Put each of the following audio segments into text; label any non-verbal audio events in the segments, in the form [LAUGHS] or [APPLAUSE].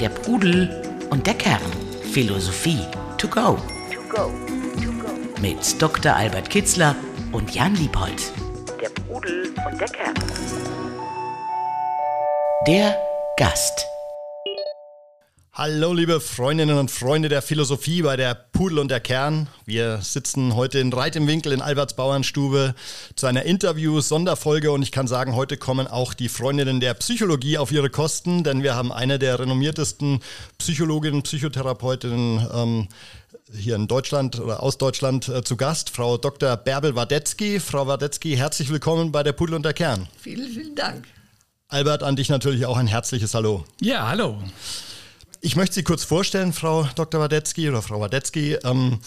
Der Pudel und der Kern. Philosophie to go. Mit Dr. Albert Kitzler und Jan Liebold. Der Pudel und der Kern. Der Gast. Hallo liebe Freundinnen und Freunde der Philosophie bei der Pudel und der Kern. Wir sitzen heute in Reit im Winkel in Alberts Bauernstube zu einer Interview-Sonderfolge und ich kann sagen, heute kommen auch die Freundinnen der Psychologie auf ihre Kosten, denn wir haben eine der renommiertesten Psychologinnen, Psychotherapeutinnen ähm, hier in Deutschland oder aus Deutschland äh, zu Gast, Frau Dr. Bärbel Wadetzky. Frau Wadetzky, herzlich willkommen bei der Pudel und der Kern. Vielen, vielen Dank. Albert, an dich natürlich auch ein herzliches Hallo. Ja, hallo. Ich möchte Sie kurz vorstellen, Frau Dr. Wadetzky oder Frau Wadetzky. Ähm,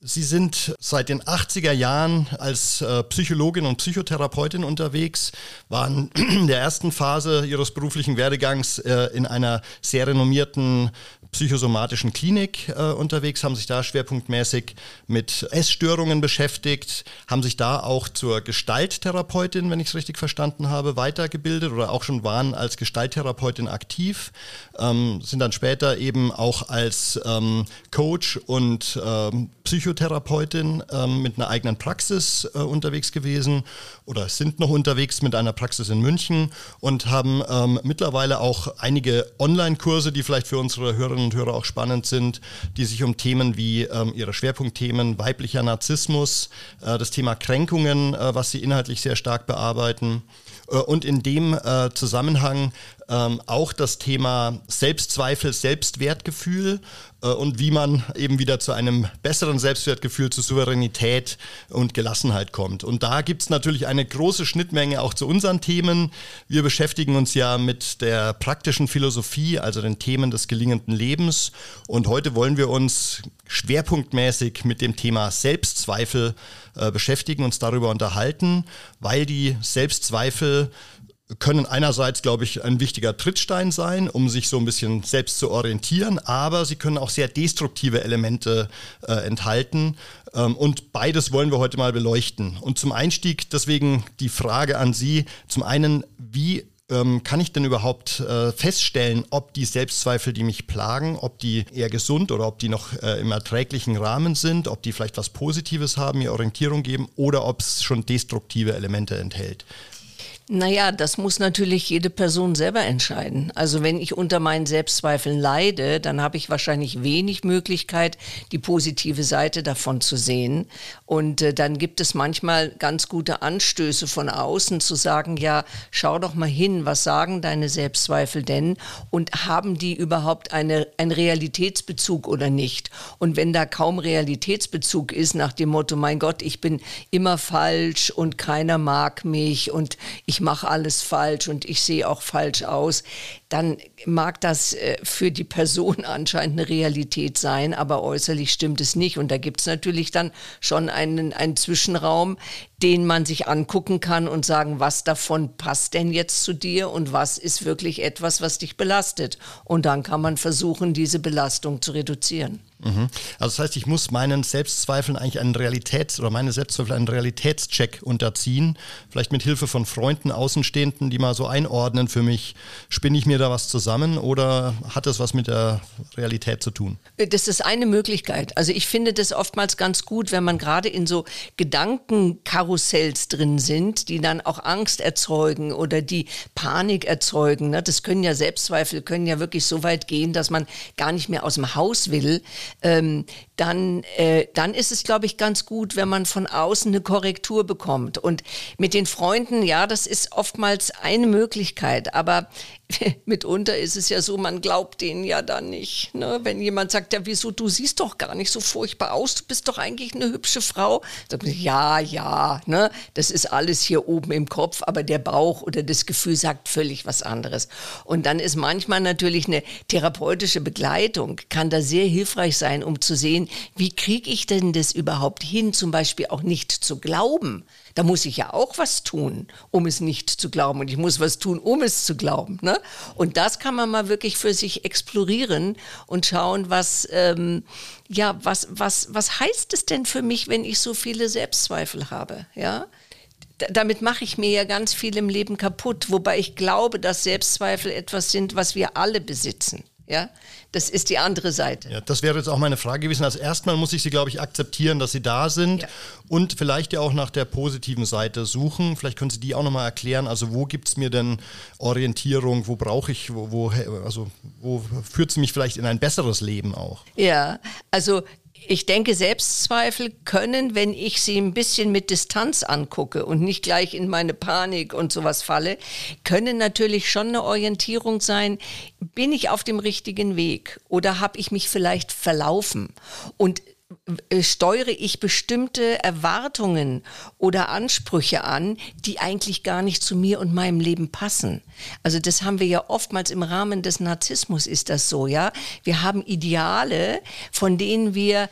Sie sind seit den 80er Jahren als äh, Psychologin und Psychotherapeutin unterwegs, waren [CLEARS THROAT] in der ersten Phase Ihres beruflichen Werdegangs äh, in einer sehr renommierten psychosomatischen Klinik äh, unterwegs, haben sich da schwerpunktmäßig mit Essstörungen beschäftigt, haben sich da auch zur Gestalttherapeutin, wenn ich es richtig verstanden habe, weitergebildet oder auch schon waren als Gestalttherapeutin aktiv, ähm, sind dann später eben auch als ähm, Coach und ähm, Psychotherapeutin ähm, mit einer eigenen Praxis äh, unterwegs gewesen oder sind noch unterwegs mit einer Praxis in München und haben ähm, mittlerweile auch einige Online-Kurse, die vielleicht für unsere Hörerinnen Hörerinnen und Hörer auch spannend sind, die sich um Themen wie ähm, ihre Schwerpunktthemen weiblicher Narzissmus, äh, das Thema Kränkungen, äh, was sie inhaltlich sehr stark bearbeiten äh, und in dem äh, Zusammenhang ähm, auch das Thema Selbstzweifel, Selbstwertgefühl und wie man eben wieder zu einem besseren Selbstwertgefühl, zu Souveränität und Gelassenheit kommt. Und da gibt es natürlich eine große Schnittmenge auch zu unseren Themen. Wir beschäftigen uns ja mit der praktischen Philosophie, also den Themen des gelingenden Lebens. Und heute wollen wir uns schwerpunktmäßig mit dem Thema Selbstzweifel äh, beschäftigen, uns darüber unterhalten, weil die Selbstzweifel können einerseits, glaube ich, ein wichtiger Trittstein sein, um sich so ein bisschen selbst zu orientieren, aber sie können auch sehr destruktive Elemente äh, enthalten. Ähm, und beides wollen wir heute mal beleuchten. Und zum Einstieg deswegen die Frage an Sie. Zum einen, wie ähm, kann ich denn überhaupt äh, feststellen, ob die Selbstzweifel, die mich plagen, ob die eher gesund oder ob die noch äh, im erträglichen Rahmen sind, ob die vielleicht was Positives haben, mir Orientierung geben oder ob es schon destruktive Elemente enthält? Naja, das muss natürlich jede Person selber entscheiden. Also wenn ich unter meinen Selbstzweifeln leide, dann habe ich wahrscheinlich wenig Möglichkeit, die positive Seite davon zu sehen. Und äh, dann gibt es manchmal ganz gute Anstöße von außen zu sagen, ja, schau doch mal hin, was sagen deine Selbstzweifel denn? Und haben die überhaupt eine, einen Realitätsbezug oder nicht? Und wenn da kaum Realitätsbezug ist, nach dem Motto, mein Gott, ich bin immer falsch und keiner mag mich und ich mache alles falsch und ich sehe auch falsch aus, dann mag das äh, für die Person [LAUGHS] anscheinend eine Realität sein, aber äußerlich stimmt es nicht. Und da gibt es natürlich dann schon einen, einen Zwischenraum, den man sich angucken kann und sagen, was davon passt denn jetzt zu dir und was ist wirklich etwas, was dich belastet. Und dann kann man versuchen, diese Belastung zu reduzieren. Mhm. Also das heißt, ich muss meinen Selbstzweifeln eigentlich einen Realitäts- oder meine Selbstzweifel einen Realitätscheck unterziehen, vielleicht mit Hilfe von Freunden, Außenstehenden, die mal so einordnen für mich, spinne ich mir da was zusammen oder hat das was mit der Realität zu tun? Das ist eine Möglichkeit. Also ich finde das oftmals ganz gut, wenn man gerade in so Gedankenkarussells drin sind, die dann auch Angst erzeugen oder die Panik erzeugen. Ne? Das können ja Selbstzweifel, können ja wirklich so weit gehen, dass man gar nicht mehr aus dem Haus will ähm, dann, äh, dann ist es, glaube ich, ganz gut, wenn man von außen eine Korrektur bekommt. Und mit den Freunden, ja, das ist oftmals eine Möglichkeit, aber [LAUGHS] mitunter ist es ja so, man glaubt denen ja dann nicht. Ne? Wenn jemand sagt, ja, wieso, du siehst doch gar nicht so furchtbar aus, du bist doch eigentlich eine hübsche Frau. Sagt man, ja, ja, ne? das ist alles hier oben im Kopf, aber der Bauch oder das Gefühl sagt völlig was anderes. Und dann ist manchmal natürlich eine therapeutische Begleitung, kann da sehr hilfreich sein, um zu sehen, wie kriege ich denn das überhaupt hin, zum Beispiel auch nicht zu glauben. Da muss ich ja auch was tun, um es nicht zu glauben. Und ich muss was tun, um es zu glauben. Ne? Und das kann man mal wirklich für sich explorieren und schauen, was, ähm, ja, was, was, was heißt es denn für mich, wenn ich so viele Selbstzweifel habe? Ja? damit mache ich mir ja ganz viel im Leben kaputt, wobei ich glaube, dass Selbstzweifel etwas sind, was wir alle besitzen. Ja, das ist die andere Seite. Ja, das wäre jetzt auch meine Frage gewesen. Als erstmal muss ich Sie, glaube ich, akzeptieren, dass Sie da sind ja. und vielleicht ja auch nach der positiven Seite suchen. Vielleicht können Sie die auch nochmal erklären. Also wo gibt es mir denn Orientierung? Wo brauche ich, wo, wo, also wo führt es mich vielleicht in ein besseres Leben auch? Ja, also ich denke, Selbstzweifel können, wenn ich sie ein bisschen mit Distanz angucke und nicht gleich in meine Panik und sowas falle, können natürlich schon eine Orientierung sein, bin ich auf dem richtigen Weg oder habe ich mich vielleicht verlaufen? Und steuere ich bestimmte Erwartungen oder Ansprüche an, die eigentlich gar nicht zu mir und meinem Leben passen. Also das haben wir ja oftmals im Rahmen des Narzissmus ist das so, ja. Wir haben Ideale, von denen wir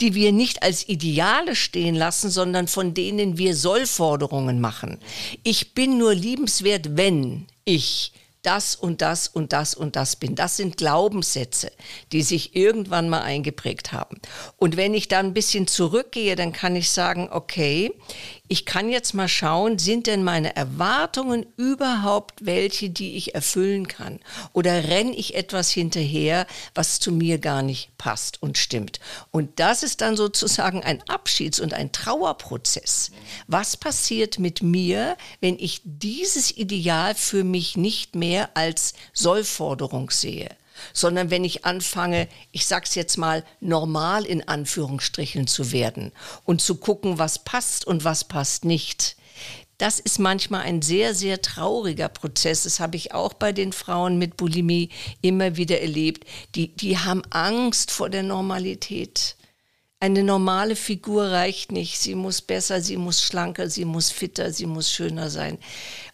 die wir nicht als Ideale stehen lassen, sondern von denen wir Sollforderungen machen. Ich bin nur liebenswert, wenn ich das und das und das und das bin. Das sind Glaubenssätze, die sich irgendwann mal eingeprägt haben. Und wenn ich da ein bisschen zurückgehe, dann kann ich sagen, okay, ich kann jetzt mal schauen, sind denn meine Erwartungen überhaupt welche, die ich erfüllen kann? Oder renne ich etwas hinterher, was zu mir gar nicht passt und stimmt? Und das ist dann sozusagen ein Abschieds- und ein Trauerprozess. Was passiert mit mir, wenn ich dieses Ideal für mich nicht mehr als Sollforderung sehe? Sondern wenn ich anfange, ich sag's jetzt mal, normal in Anführungsstrichen zu werden und zu gucken, was passt und was passt nicht. Das ist manchmal ein sehr, sehr trauriger Prozess. Das habe ich auch bei den Frauen mit Bulimie immer wieder erlebt. Die, die haben Angst vor der Normalität. Eine normale Figur reicht nicht. Sie muss besser, sie muss schlanker, sie muss fitter, sie muss schöner sein.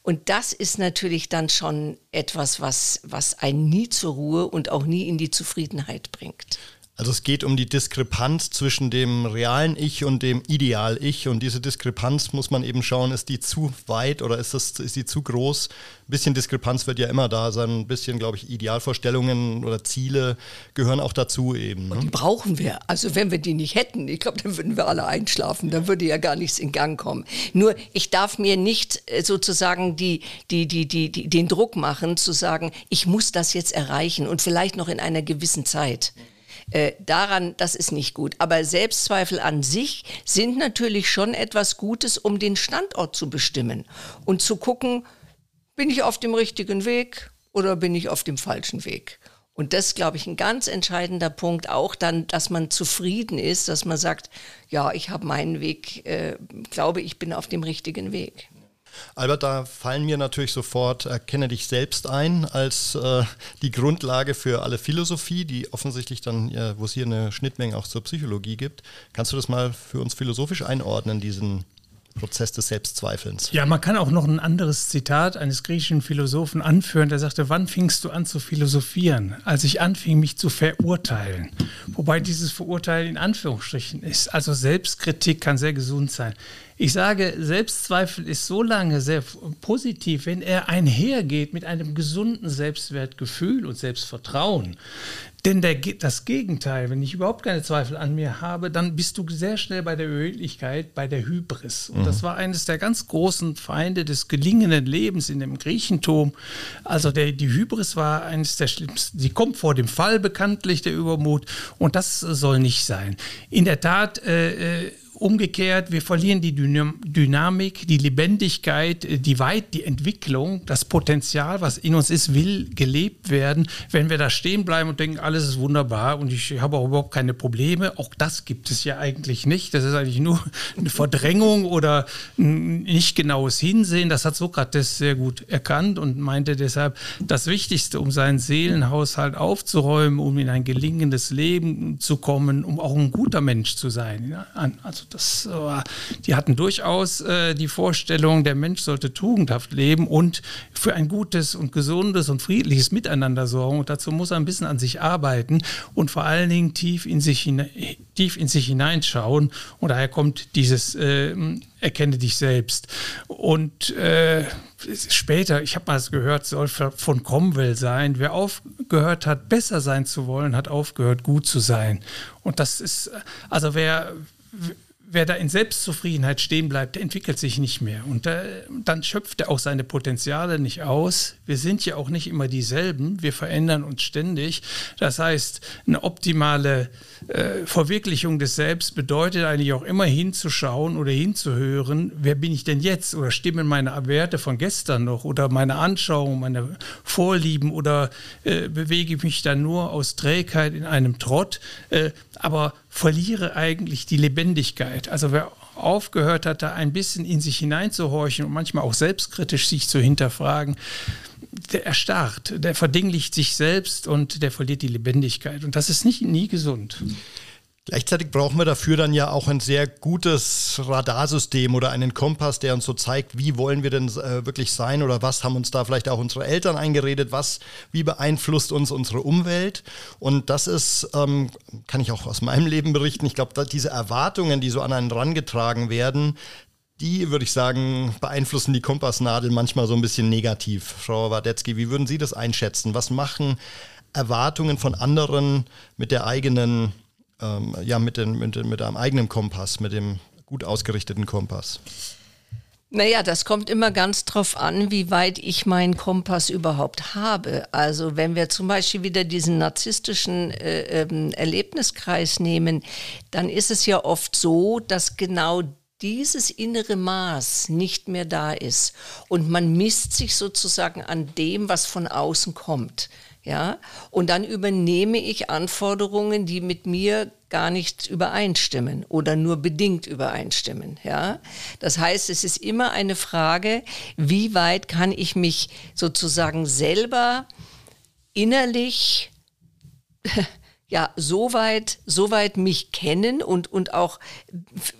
Und das ist natürlich dann schon etwas, was, was einen nie zur Ruhe und auch nie in die Zufriedenheit bringt. Also es geht um die Diskrepanz zwischen dem realen Ich und dem Ideal-Ich. Und diese Diskrepanz muss man eben schauen, ist die zu weit oder ist, das, ist die zu groß? Ein bisschen Diskrepanz wird ja immer da sein. Ein bisschen, glaube ich, Idealvorstellungen oder Ziele gehören auch dazu eben. Ne? Und die brauchen wir. Also wenn wir die nicht hätten, ich glaube, dann würden wir alle einschlafen. Dann würde ja gar nichts in Gang kommen. Nur ich darf mir nicht äh, sozusagen die, die, die, die, die, den Druck machen, zu sagen, ich muss das jetzt erreichen und vielleicht noch in einer gewissen Zeit. Äh, daran, das ist nicht gut. Aber Selbstzweifel an sich sind natürlich schon etwas Gutes, um den Standort zu bestimmen und zu gucken, bin ich auf dem richtigen Weg oder bin ich auf dem falschen Weg? Und das glaube ich, ein ganz entscheidender Punkt, auch dann, dass man zufrieden ist, dass man sagt, ja, ich habe meinen Weg, äh, glaube ich bin auf dem richtigen Weg. Albert, da fallen mir natürlich sofort Erkenne dich selbst ein als äh, die Grundlage für alle Philosophie, die offensichtlich dann, äh, wo es hier eine Schnittmenge auch zur Psychologie gibt. Kannst du das mal für uns philosophisch einordnen, diesen Prozess des Selbstzweifelns. Ja, man kann auch noch ein anderes Zitat eines griechischen Philosophen anführen, der sagte, wann fingst du an zu philosophieren? Als ich anfing, mich zu verurteilen. Wobei dieses Verurteilen in Anführungsstrichen ist. Also Selbstkritik kann sehr gesund sein. Ich sage, Selbstzweifel ist so lange sehr positiv, wenn er einhergeht mit einem gesunden Selbstwertgefühl und Selbstvertrauen. Denn der, das Gegenteil, wenn ich überhaupt keine Zweifel an mir habe, dann bist du sehr schnell bei der Überheblichkeit, bei der Hybris. Und mhm. das war eines der ganz großen Feinde des gelingenden Lebens in dem Griechentum. Also der, die Hybris war eines der schlimmsten. Sie kommt vor dem Fall bekanntlich, der Übermut. Und das soll nicht sein. In der Tat, äh, äh umgekehrt, wir verlieren die Dynamik, die Lebendigkeit, äh, die Weit, die Entwicklung, das Potenzial, was in uns ist, will gelebt werden. Wenn wir da stehen bleiben und denken, alles ist wunderbar und ich habe auch überhaupt keine Probleme, auch das gibt es ja eigentlich nicht. Das ist eigentlich nur [LAUGHS] eine Verdrängung oder ein nicht genaues Hinsehen. Das hat Sokrates sehr gut erkannt und meinte deshalb, das Wichtigste, um seinen Seelenhaushalt aufzuräumen, um in ein gelingendes Leben zu kommen, um auch ein guter Mensch zu sein. Also das, die hatten durchaus äh, die Vorstellung, der Mensch sollte tugendhaft leben und für ein gutes und gesundes und friedliches Miteinander sorgen. Und dazu muss er ein bisschen an sich arbeiten und vor allen Dingen tief in sich, tief in sich hineinschauen. Und daher kommt dieses äh, Erkenne dich selbst. Und äh, später, ich habe mal das gehört, soll von Cromwell sein. Wer aufgehört hat, besser sein zu wollen, hat aufgehört, gut zu sein. Und das ist, also wer wer da in Selbstzufriedenheit stehen bleibt, der entwickelt sich nicht mehr. Und da, dann schöpft er auch seine Potenziale nicht aus. Wir sind ja auch nicht immer dieselben. Wir verändern uns ständig. Das heißt, eine optimale äh, Verwirklichung des Selbst bedeutet eigentlich auch immer hinzuschauen oder hinzuhören, wer bin ich denn jetzt? Oder stimmen meine Werte von gestern noch? Oder meine Anschauung, meine Vorlieben? Oder äh, bewege ich mich dann nur aus Trägheit in einem Trott? Äh, aber verliere eigentlich die Lebendigkeit. Also wer aufgehört hat, da ein bisschen in sich hineinzuhorchen und manchmal auch selbstkritisch sich zu hinterfragen, der erstarrt, der verdinglicht sich selbst und der verliert die Lebendigkeit. Und das ist nicht nie gesund. Gleichzeitig brauchen wir dafür dann ja auch ein sehr gutes Radarsystem oder einen Kompass, der uns so zeigt, wie wollen wir denn äh, wirklich sein oder was haben uns da vielleicht auch unsere Eltern eingeredet, was, wie beeinflusst uns unsere Umwelt. Und das ist, ähm, kann ich auch aus meinem Leben berichten, ich glaube, diese Erwartungen, die so an einen rangetragen werden, die, würde ich sagen, beeinflussen die Kompassnadel manchmal so ein bisschen negativ. Frau Wadetzky, wie würden Sie das einschätzen? Was machen Erwartungen von anderen mit der eigenen ähm, ja, mit, den, mit, mit einem eigenen Kompass, mit dem gut ausgerichteten Kompass? Naja, das kommt immer ganz drauf an, wie weit ich meinen Kompass überhaupt habe. Also wenn wir zum Beispiel wieder diesen narzisstischen äh, äh, Erlebniskreis nehmen, dann ist es ja oft so, dass genau dieses innere Maß nicht mehr da ist und man misst sich sozusagen an dem, was von außen kommt. Ja, und dann übernehme ich Anforderungen, die mit mir gar nicht übereinstimmen oder nur bedingt übereinstimmen. Ja, das heißt, es ist immer eine Frage, wie weit kann ich mich sozusagen selber innerlich [LAUGHS] ja, soweit, soweit mich kennen und, und auch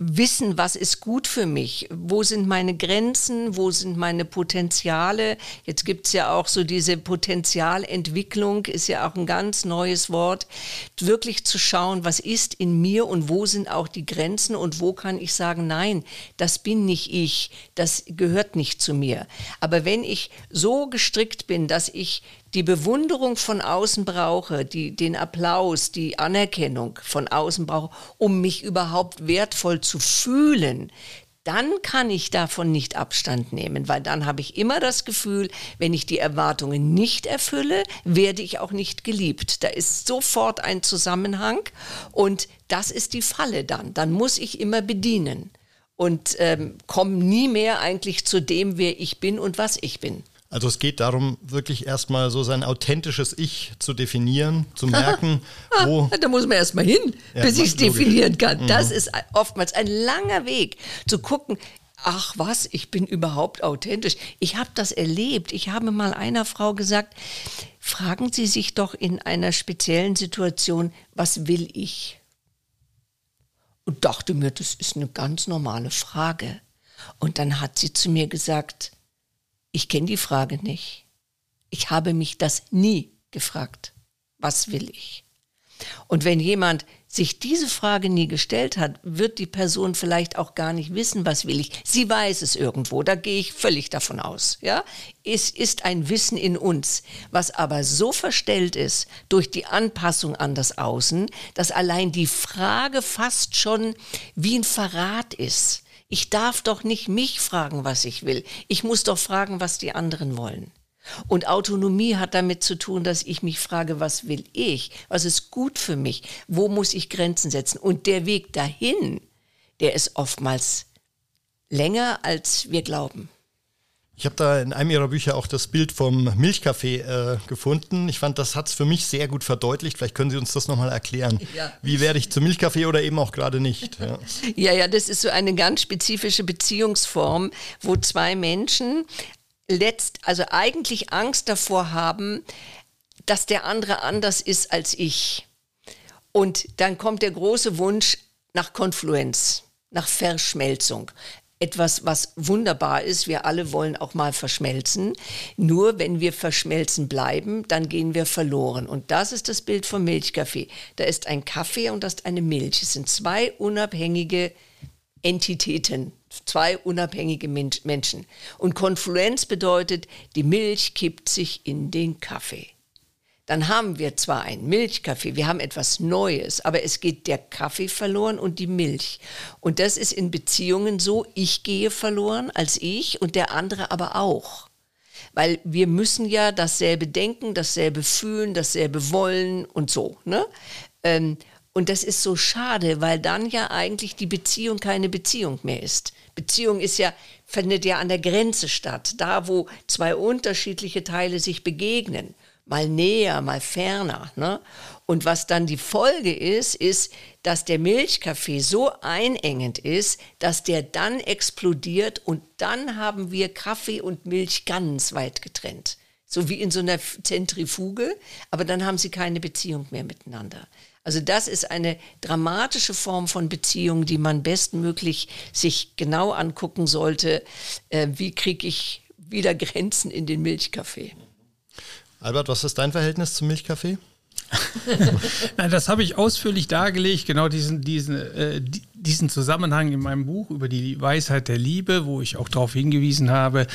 wissen, was ist gut für mich, wo sind meine Grenzen, wo sind meine Potenziale. Jetzt gibt's ja auch so diese Potenzialentwicklung, ist ja auch ein ganz neues Wort, wirklich zu schauen, was ist in mir und wo sind auch die Grenzen und wo kann ich sagen, nein, das bin nicht ich, das gehört nicht zu mir. Aber wenn ich so gestrickt bin, dass ich die Bewunderung von außen brauche, die, den Applaus, die Anerkennung von außen brauche, um mich überhaupt wertvoll zu fühlen, dann kann ich davon nicht Abstand nehmen, weil dann habe ich immer das Gefühl, wenn ich die Erwartungen nicht erfülle, werde ich auch nicht geliebt. Da ist sofort ein Zusammenhang und das ist die Falle dann. Dann muss ich immer bedienen und ähm, komme nie mehr eigentlich zu dem, wer ich bin und was ich bin. Also es geht darum, wirklich erstmal so sein authentisches Ich zu definieren, zu merken, [LAUGHS] wo. [LAUGHS] da muss man erstmal hin, ja, bis ich es definieren kann. Mhm. Das ist oftmals ein langer Weg, zu gucken, ach was, ich bin überhaupt authentisch. Ich habe das erlebt. Ich habe mal einer Frau gesagt, fragen Sie sich doch in einer speziellen Situation, was will ich? Und dachte mir, das ist eine ganz normale Frage. Und dann hat sie zu mir gesagt, ich kenne die Frage nicht. Ich habe mich das nie gefragt. Was will ich? Und wenn jemand sich diese Frage nie gestellt hat, wird die Person vielleicht auch gar nicht wissen, was will ich. Sie weiß es irgendwo, da gehe ich völlig davon aus. Ja? Es ist ein Wissen in uns, was aber so verstellt ist durch die Anpassung an das Außen, dass allein die Frage fast schon wie ein Verrat ist. Ich darf doch nicht mich fragen, was ich will. Ich muss doch fragen, was die anderen wollen. Und Autonomie hat damit zu tun, dass ich mich frage, was will ich? Was ist gut für mich? Wo muss ich Grenzen setzen? Und der Weg dahin, der ist oftmals länger, als wir glauben. Ich habe da in einem Ihrer Bücher auch das Bild vom Milchkaffee äh, gefunden. Ich fand, das hat es für mich sehr gut verdeutlicht. Vielleicht können Sie uns das nochmal erklären. Ja. Wie werde ich zum Milchkaffee oder eben auch gerade nicht? Ja. [LAUGHS] ja, ja, das ist so eine ganz spezifische Beziehungsform, wo zwei Menschen letzt, also eigentlich Angst davor haben, dass der andere anders ist als ich. Und dann kommt der große Wunsch nach Konfluenz, nach Verschmelzung etwas, was wunderbar ist. Wir alle wollen auch mal verschmelzen. Nur wenn wir verschmelzen bleiben, dann gehen wir verloren. Und das ist das Bild vom Milchkaffee. Da ist ein Kaffee und da ist eine Milch. Es sind zwei unabhängige Entitäten, zwei unabhängige Menschen. Und Konfluenz bedeutet, die Milch kippt sich in den Kaffee. Dann haben wir zwar einen Milchkaffee, wir haben etwas Neues, aber es geht der Kaffee verloren und die Milch. Und das ist in Beziehungen so, ich gehe verloren als ich und der andere aber auch. Weil wir müssen ja dasselbe denken, dasselbe fühlen, dasselbe wollen und so. Ne? Ähm, und das ist so schade, weil dann ja eigentlich die Beziehung keine Beziehung mehr ist. Beziehung ist ja, findet ja an der Grenze statt, da wo zwei unterschiedliche Teile sich begegnen mal näher, mal ferner. Ne? Und was dann die Folge ist, ist, dass der Milchkaffee so einengend ist, dass der dann explodiert und dann haben wir Kaffee und Milch ganz weit getrennt. So wie in so einer Zentrifuge, aber dann haben sie keine Beziehung mehr miteinander. Also das ist eine dramatische Form von Beziehung, die man bestmöglich sich genau angucken sollte. Äh, wie kriege ich wieder [LAUGHS] Grenzen in den Milchkaffee? Albert, was ist dein Verhältnis zum Milchkaffee? [LAUGHS] Nein, das habe ich ausführlich dargelegt, genau diesen, diesen, äh, diesen Zusammenhang in meinem Buch über die Weisheit der Liebe, wo ich auch darauf hingewiesen habe,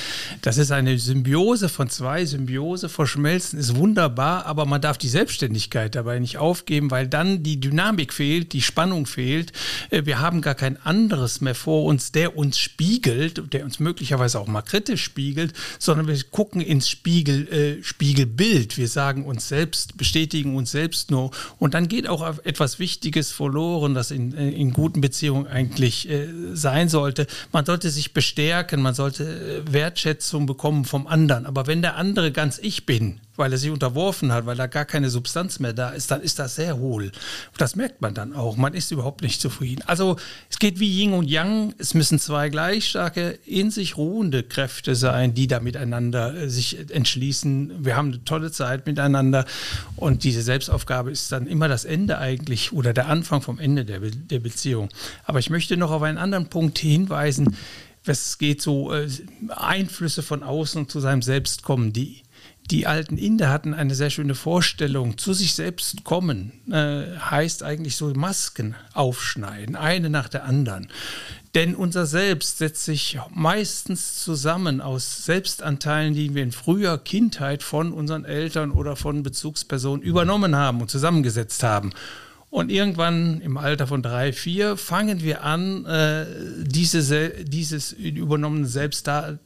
das ist eine Symbiose von zwei. Symbiose verschmelzen ist wunderbar, aber man darf die Selbstständigkeit dabei nicht aufgeben, weil dann die Dynamik fehlt, die Spannung fehlt. Äh, wir haben gar kein anderes mehr vor uns, der uns spiegelt, der uns möglicherweise auch mal kritisch spiegelt, sondern wir gucken ins Spiegel, äh, Spiegelbild. Wir sagen uns selbst, bestätigen uns selbst nur. Und dann geht auch etwas Wichtiges verloren, das in, äh, in guten Beziehungen Beziehung eigentlich äh, sein sollte. Man sollte sich bestärken, man sollte äh, Wertschätzung bekommen vom anderen. Aber wenn der andere ganz ich bin, weil er sich unterworfen hat, weil da gar keine Substanz mehr da ist, dann ist das sehr hohl. Das merkt man dann auch. Man ist überhaupt nicht zufrieden. Also es geht wie Yin und Yang. Es müssen zwei gleich starke, in sich ruhende Kräfte sein, die da miteinander äh, sich entschließen. Wir haben eine tolle Zeit miteinander und diese Selbstaufgabe ist dann immer das Ende eigentlich oder der Anfang vom Ende der, Be der Beziehung. Aber ich möchte noch auf einen anderen Punkt hinweisen. Es geht so äh, Einflüsse von außen zu seinem Selbst kommen, die die alten Inder hatten eine sehr schöne Vorstellung. Zu sich selbst kommen äh, heißt eigentlich so Masken aufschneiden, eine nach der anderen. Denn unser Selbst setzt sich meistens zusammen aus Selbstanteilen, die wir in früher Kindheit von unseren Eltern oder von Bezugspersonen übernommen haben und zusammengesetzt haben. Und irgendwann im Alter von drei, vier fangen wir an, äh, diese, dieses übernommene Selbst da,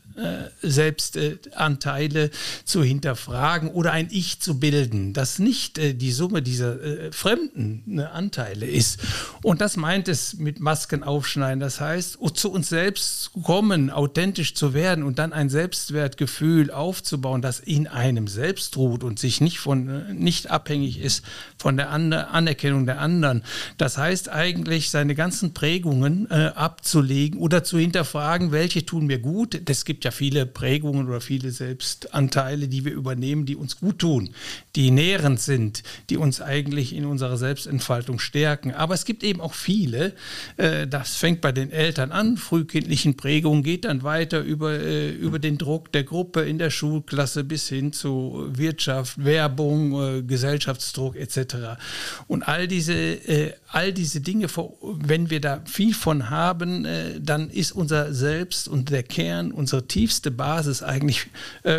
Selbstanteile zu hinterfragen oder ein Ich zu bilden, das nicht äh, die Summe dieser äh, fremden ne, Anteile ist. Und das meint es mit Masken aufschneiden. Das heißt, zu uns selbst zu kommen, authentisch zu werden und dann ein Selbstwertgefühl aufzubauen, das in einem selbst ruht und sich nicht von nicht abhängig ist von der Anerkennung der anderen. Das heißt eigentlich, seine ganzen Prägungen äh, abzulegen oder zu hinterfragen, welche tun mir gut. Es gibt ja viele Prägungen oder viele Selbstanteile, die wir übernehmen, die uns gut tun, die nährend sind, die uns eigentlich in unserer Selbstentfaltung stärken. Aber es gibt eben auch viele, äh, das fängt bei den Eltern an, frühkindlichen Prägungen, geht dann weiter über, äh, über den Druck der Gruppe in der Schulklasse bis hin zu Wirtschaft, Werbung, äh, Gesellschaftsdruck etc. Und all diese, all diese Dinge, wenn wir da viel von haben, dann ist unser Selbst und der Kern, unsere tiefste Basis eigentlich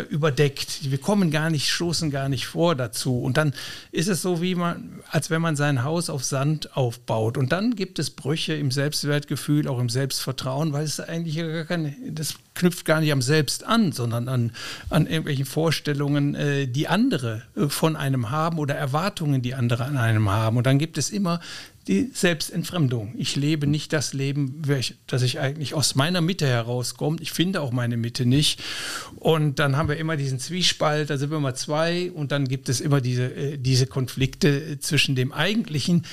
überdeckt. Wir kommen gar nicht, stoßen gar nicht vor dazu. Und dann ist es so, wie man, als wenn man sein Haus auf Sand aufbaut. Und dann gibt es Brüche im Selbstwertgefühl, auch im Selbstvertrauen, weil es eigentlich gar keine, das knüpft gar nicht am Selbst an, sondern an, an irgendwelchen Vorstellungen, äh, die andere äh, von einem haben oder Erwartungen, die andere an einem haben. Und dann gibt es immer die Selbstentfremdung. Ich lebe nicht das Leben, das ich eigentlich aus meiner Mitte herauskomme. Ich finde auch meine Mitte nicht. Und dann haben wir immer diesen Zwiespalt, da sind wir immer zwei und dann gibt es immer diese, äh, diese Konflikte zwischen dem eigentlichen,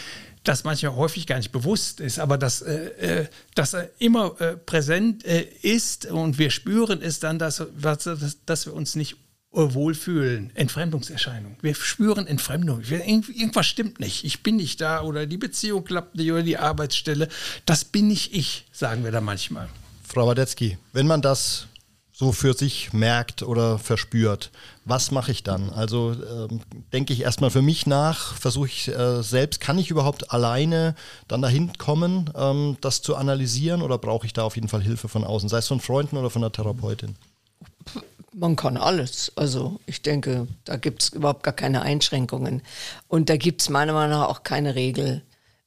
das manchmal häufig gar nicht bewusst ist, aber dass äh, äh das immer äh, präsent äh, ist und wir spüren es dann, dass, dass, dass wir uns nicht Wohlfühlen, Entfremdungserscheinung. Wir spüren Entfremdung. Irgendwas stimmt nicht. Ich bin nicht da oder die Beziehung klappt nicht oder die Arbeitsstelle. Das bin nicht ich, sagen wir da manchmal. Frau Wadetzky, wenn man das so für sich merkt oder verspürt, was mache ich dann? Also ähm, denke ich erstmal für mich nach, versuche ich äh, selbst, kann ich überhaupt alleine dann dahin kommen, ähm, das zu analysieren oder brauche ich da auf jeden Fall Hilfe von außen, sei es von Freunden oder von einer Therapeutin? Man kann alles. Also ich denke, da gibt es überhaupt gar keine Einschränkungen. Und da gibt es meiner Meinung nach auch keine Regel.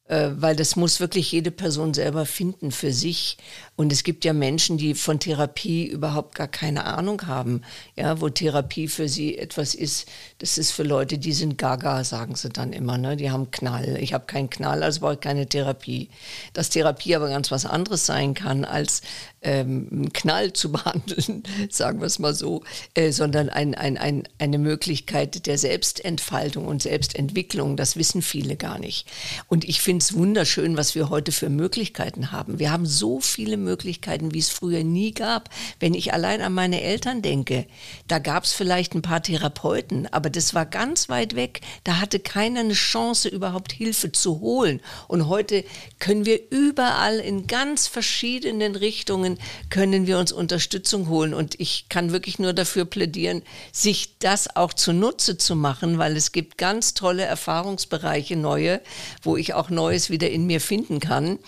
Äh, weil das muss wirklich jede Person selber finden für sich. Und es gibt ja Menschen, die von Therapie überhaupt gar keine Ahnung haben. Ja, wo Therapie für sie etwas ist, das ist für Leute, die sind gaga, sagen sie dann immer. Ne? Die haben Knall. Ich habe keinen Knall, also brauche ich keine Therapie. Dass Therapie aber ganz was anderes sein kann, als ähm, Knall zu [LAUGHS] behandeln, sagen wir es mal so, äh, sondern ein, ein, ein, eine Möglichkeit der Selbstentfaltung und Selbstentwicklung. Das wissen viele gar nicht. Und ich finde es wunderschön, was wir heute für Möglichkeiten haben. Wir haben so viele Möglichkeiten, wie es früher nie gab. Wenn ich allein an meine Eltern denke, da gab es vielleicht ein paar Therapeuten, aber das war ganz weit weg. Da hatte keiner eine Chance, überhaupt Hilfe zu holen. Und heute können wir überall in ganz verschiedenen Richtungen, können wir uns Unterstützung holen. Und ich kann wirklich nur dafür plädieren, sich das auch zunutze zu machen, weil es gibt ganz tolle Erfahrungsbereiche, neue, wo ich auch Neues wieder in mir finden kann.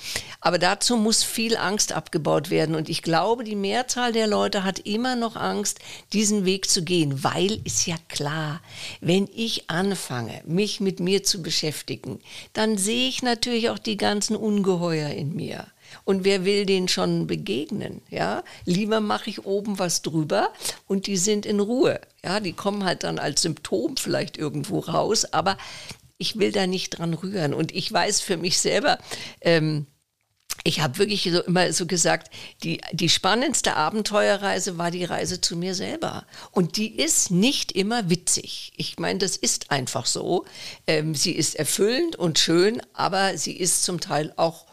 Aber dazu muss viel Angst ab abgebaut werden. Und ich glaube, die Mehrzahl der Leute hat immer noch Angst, diesen Weg zu gehen, weil ist ja klar, wenn ich anfange, mich mit mir zu beschäftigen, dann sehe ich natürlich auch die ganzen Ungeheuer in mir. Und wer will denen schon begegnen? Ja, lieber mache ich oben was drüber und die sind in Ruhe. Ja, die kommen halt dann als Symptom vielleicht irgendwo raus, aber ich will da nicht dran rühren. Und ich weiß für mich selber, ähm, ich habe wirklich so immer so gesagt, die, die spannendste Abenteuerreise war die Reise zu mir selber. Und die ist nicht immer witzig. Ich meine, das ist einfach so. Ähm, sie ist erfüllend und schön, aber sie ist zum Teil auch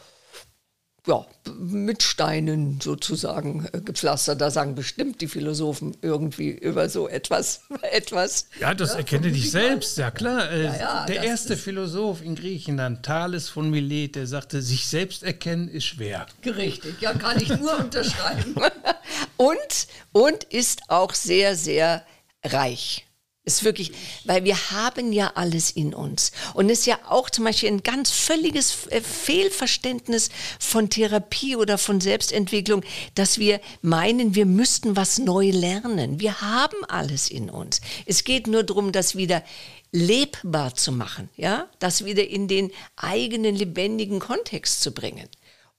ja, mit Steinen sozusagen äh, gepflastert. Da sagen bestimmt die Philosophen irgendwie über so etwas. [LAUGHS] etwas ja, das ja, erkenne dich selbst, ja klar. Äh, ja, ja, der erste Philosoph in Griechenland, Thales von Milet, der sagte, sich selbst erkennen ist schwer. Richtig, ja, kann ich nur [LAUGHS] unterschreiben. [LAUGHS] und, und ist auch sehr, sehr reich. Ist wirklich, weil wir haben ja alles in uns. Und es ist ja auch zum Beispiel ein ganz völliges äh, Fehlverständnis von Therapie oder von Selbstentwicklung, dass wir meinen, wir müssten was neu lernen. Wir haben alles in uns. Es geht nur darum, das wieder lebbar zu machen, ja, das wieder in den eigenen lebendigen Kontext zu bringen.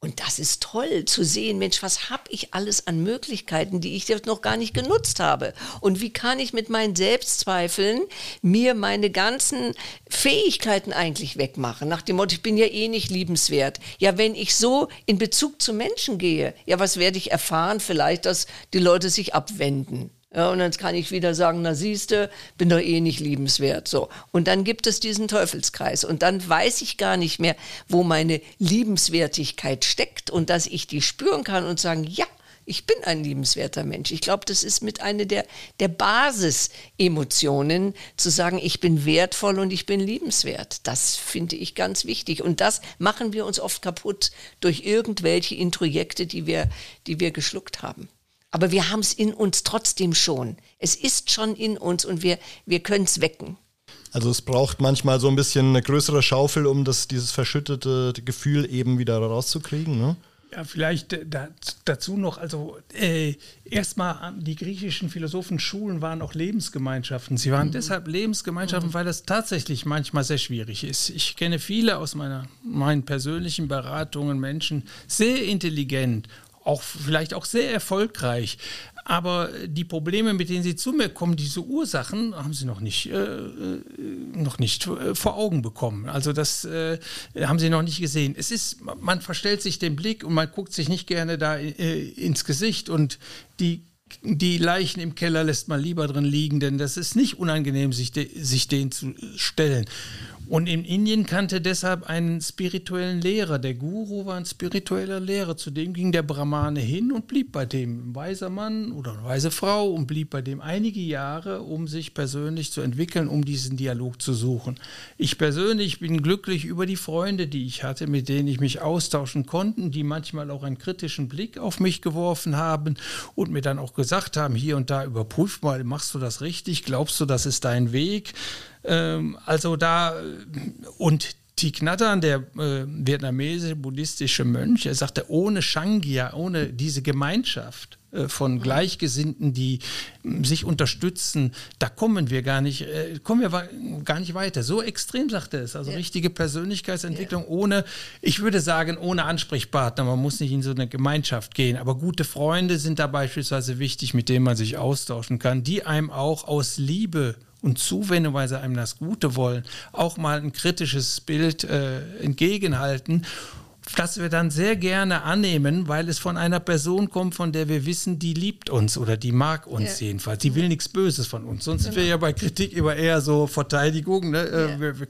Und das ist toll zu sehen, Mensch, was habe ich alles an Möglichkeiten, die ich jetzt noch gar nicht genutzt habe? Und wie kann ich mit meinen Selbstzweifeln mir meine ganzen Fähigkeiten eigentlich wegmachen? Nach dem Motto, ich bin ja eh nicht liebenswert. Ja, wenn ich so in Bezug zu Menschen gehe, ja, was werde ich erfahren? Vielleicht, dass die Leute sich abwenden. Ja, und dann kann ich wieder sagen, na siehste, bin doch eh nicht liebenswert. So. Und dann gibt es diesen Teufelskreis. Und dann weiß ich gar nicht mehr, wo meine Liebenswertigkeit steckt und dass ich die spüren kann und sagen, ja, ich bin ein liebenswerter Mensch. Ich glaube, das ist mit einer der, der Basisemotionen, zu sagen, ich bin wertvoll und ich bin liebenswert. Das finde ich ganz wichtig. Und das machen wir uns oft kaputt durch irgendwelche Introjekte, die wir, die wir geschluckt haben. Aber wir haben es in uns trotzdem schon. Es ist schon in uns und wir, wir können es wecken. Also es braucht manchmal so ein bisschen eine größere Schaufel, um das, dieses verschüttete Gefühl eben wieder rauszukriegen. Ne? Ja, vielleicht äh, dazu noch, also äh, erstmal die griechischen Philosophenschulen waren auch Lebensgemeinschaften. Sie waren mhm. deshalb Lebensgemeinschaften, mhm. weil das tatsächlich manchmal sehr schwierig ist. Ich kenne viele aus meiner, meinen persönlichen Beratungen, Menschen, sehr intelligent auch vielleicht auch sehr erfolgreich. Aber die Probleme, mit denen sie zu mir kommen, diese Ursachen, haben sie noch nicht, äh, äh noch nicht äh, vor Augen bekommen. Also das äh, haben sie noch nicht gesehen. Es ist, man verstellt sich den Blick und man guckt sich nicht gerne da äh, ins Gesicht und die die Leichen im Keller lässt man lieber drin liegen, denn das ist nicht unangenehm, sich, de, sich denen zu stellen. Und in Indien kannte deshalb einen spirituellen Lehrer. Der Guru war ein spiritueller Lehrer. Zu dem ging der Brahmane hin und blieb bei dem. Ein weiser Mann oder eine weise Frau und blieb bei dem einige Jahre, um sich persönlich zu entwickeln, um diesen Dialog zu suchen. Ich persönlich bin glücklich über die Freunde, die ich hatte, mit denen ich mich austauschen konnte, die manchmal auch einen kritischen Blick auf mich geworfen haben und mir dann auch gesagt haben, hier und da überprüf mal, machst du das richtig? Glaubst du, das ist dein Weg? Ähm, also da, und Thich Nhat Hanh, der äh, vietnamesische buddhistische Mönch, er sagte, ohne Shangya, ohne diese Gemeinschaft, von Gleichgesinnten, die äh, sich unterstützen, da kommen wir gar nicht, äh, kommen wir gar nicht weiter. So extrem sagt er es. Also ja. richtige Persönlichkeitsentwicklung ja. ohne, ich würde sagen, ohne Ansprechpartner. Man muss nicht in so eine Gemeinschaft gehen. Aber gute Freunde sind da beispielsweise wichtig, mit denen man sich austauschen kann, die einem auch aus Liebe und zuwenden, weil sie einem das Gute wollen, auch mal ein kritisches Bild äh, entgegenhalten das wir dann sehr gerne annehmen, weil es von einer Person kommt, von der wir wissen, die liebt uns oder die mag uns ja. jedenfalls. Die will nichts Böses von uns. Sonst genau. wäre ja bei Kritik immer eher so Verteidigung. Ne? Äh, ja. wir, wir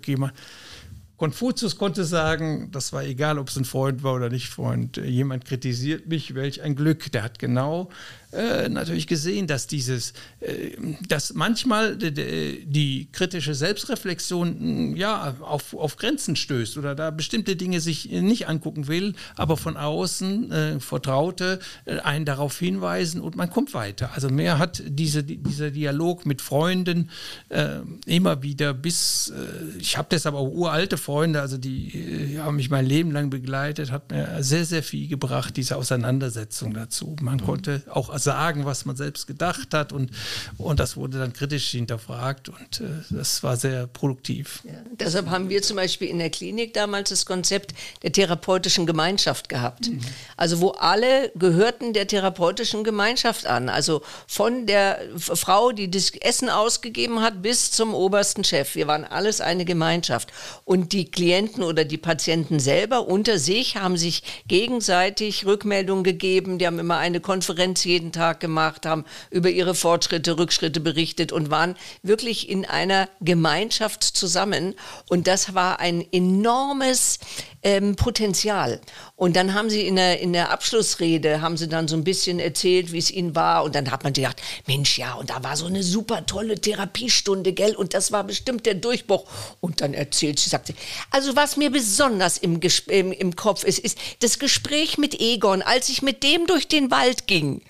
Konfuzius konnte sagen, das war egal, ob es ein Freund war oder nicht Freund. Jemand kritisiert mich, welch ein Glück. Der hat genau äh, natürlich gesehen, dass dieses, äh, dass manchmal die, die kritische Selbstreflexion mm, ja auf, auf Grenzen stößt oder da bestimmte Dinge sich nicht angucken will, aber von außen äh, Vertraute äh, einen darauf hinweisen und man kommt weiter. Also mehr hat diese, dieser Dialog mit Freunden äh, immer wieder bis, ich habe deshalb auch uralte Freunde, also die haben mich mein Leben lang begleitet, hat mir sehr, sehr viel gebracht, diese Auseinandersetzung dazu. Man mhm. konnte auch sagen, was man selbst gedacht hat und, und das wurde dann kritisch hinterfragt und äh, das war sehr produktiv. Ja, deshalb haben wir zum Beispiel in der Klinik damals das Konzept der therapeutischen Gemeinschaft gehabt. Mhm. Also wo alle gehörten der therapeutischen Gemeinschaft an. Also von der Frau, die das Essen ausgegeben hat, bis zum obersten Chef. Wir waren alles eine Gemeinschaft. Und die Klienten oder die Patienten selber unter sich haben sich gegenseitig Rückmeldungen gegeben. Die haben immer eine Konferenz jeden Tag gemacht, haben über ihre Fortschritte, Rückschritte berichtet und waren wirklich in einer Gemeinschaft zusammen. Und das war ein enormes ähm, Potenzial. Und dann haben sie in der, in der Abschlussrede, haben sie dann so ein bisschen erzählt, wie es ihnen war. Und dann hat man gedacht, Mensch, ja, und da war so eine super tolle Therapiestunde, gell? Und das war bestimmt der Durchbruch. Und dann erzählt sie, sagte, also was mir besonders im, im, im Kopf ist, ist das Gespräch mit Egon, als ich mit dem durch den Wald ging.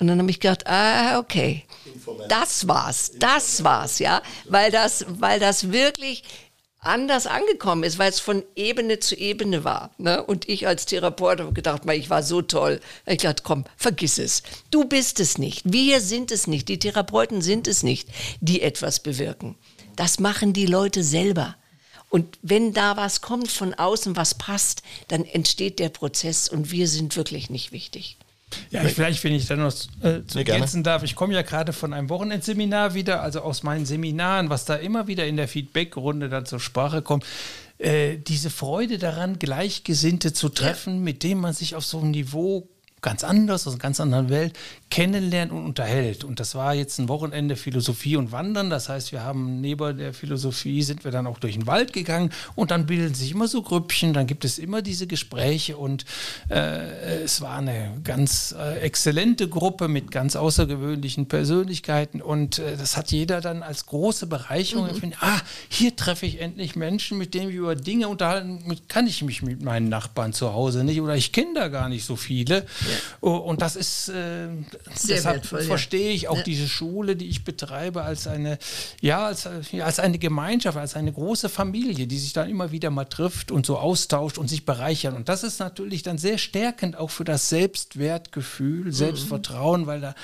Und dann habe ich gedacht, ah, okay, das war's, das war's, ja, weil das, weil das wirklich anders angekommen ist, weil es von Ebene zu Ebene war. Ne? Und ich als Therapeut habe gedacht, ich war so toll. Ich dachte, komm, vergiss es. Du bist es nicht. Wir sind es nicht. Die Therapeuten sind es nicht, die etwas bewirken. Das machen die Leute selber. Und wenn da was kommt von außen, was passt, dann entsteht der Prozess und wir sind wirklich nicht wichtig. Ja, ich, vielleicht, wenn ich da noch äh, zu ergänzen darf, ich komme ja gerade von einem Wochenendseminar wieder, also aus meinen Seminaren, was da immer wieder in der Feedbackrunde dann zur Sprache kommt, äh, diese Freude daran, Gleichgesinnte zu treffen, ja. mit denen man sich auf so einem Niveau ganz anders, aus einer ganz anderen Welt, kennenlernt und unterhält. Und das war jetzt ein Wochenende Philosophie und Wandern. Das heißt, wir haben neben der Philosophie sind wir dann auch durch den Wald gegangen und dann bilden sich immer so Grüppchen, dann gibt es immer diese Gespräche und äh, es war eine ganz äh, exzellente Gruppe mit ganz außergewöhnlichen Persönlichkeiten und äh, das hat jeder dann als große Bereicherung mhm. empfunden. Ah, hier treffe ich endlich Menschen, mit denen ich über Dinge unterhalten, mit, kann ich mich mit meinen Nachbarn zu Hause nicht oder ich kenne da gar nicht so viele. Ja. Oh, und das ist äh, Deshalb wertvoll, verstehe ich auch ja. diese Schule, die ich betreibe, als eine, ja, als, als eine Gemeinschaft, als eine große Familie, die sich dann immer wieder mal trifft und so austauscht und sich bereichert. Und das ist natürlich dann sehr stärkend auch für das Selbstwertgefühl, mhm. Selbstvertrauen, mhm. weil da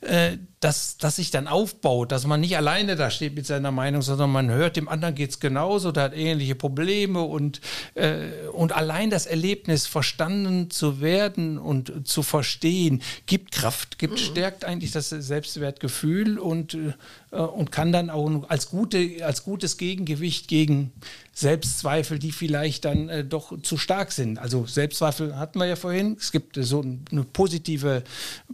äh, das, das sich dann aufbaut, dass man nicht alleine da steht mit seiner Meinung, sondern man hört, dem anderen geht es genauso, der hat ähnliche Probleme und, äh, und allein das Erlebnis, verstanden zu werden und zu verstehen, gibt Kraft, gibt, mhm. stärkt eigentlich das Selbstwertgefühl und, äh, und kann dann auch als, gute, als gutes Gegengewicht gegen Selbstzweifel, die vielleicht dann äh, doch zu stark sind. Also Selbstzweifel hatten wir ja vorhin. Es gibt so ein eine positive,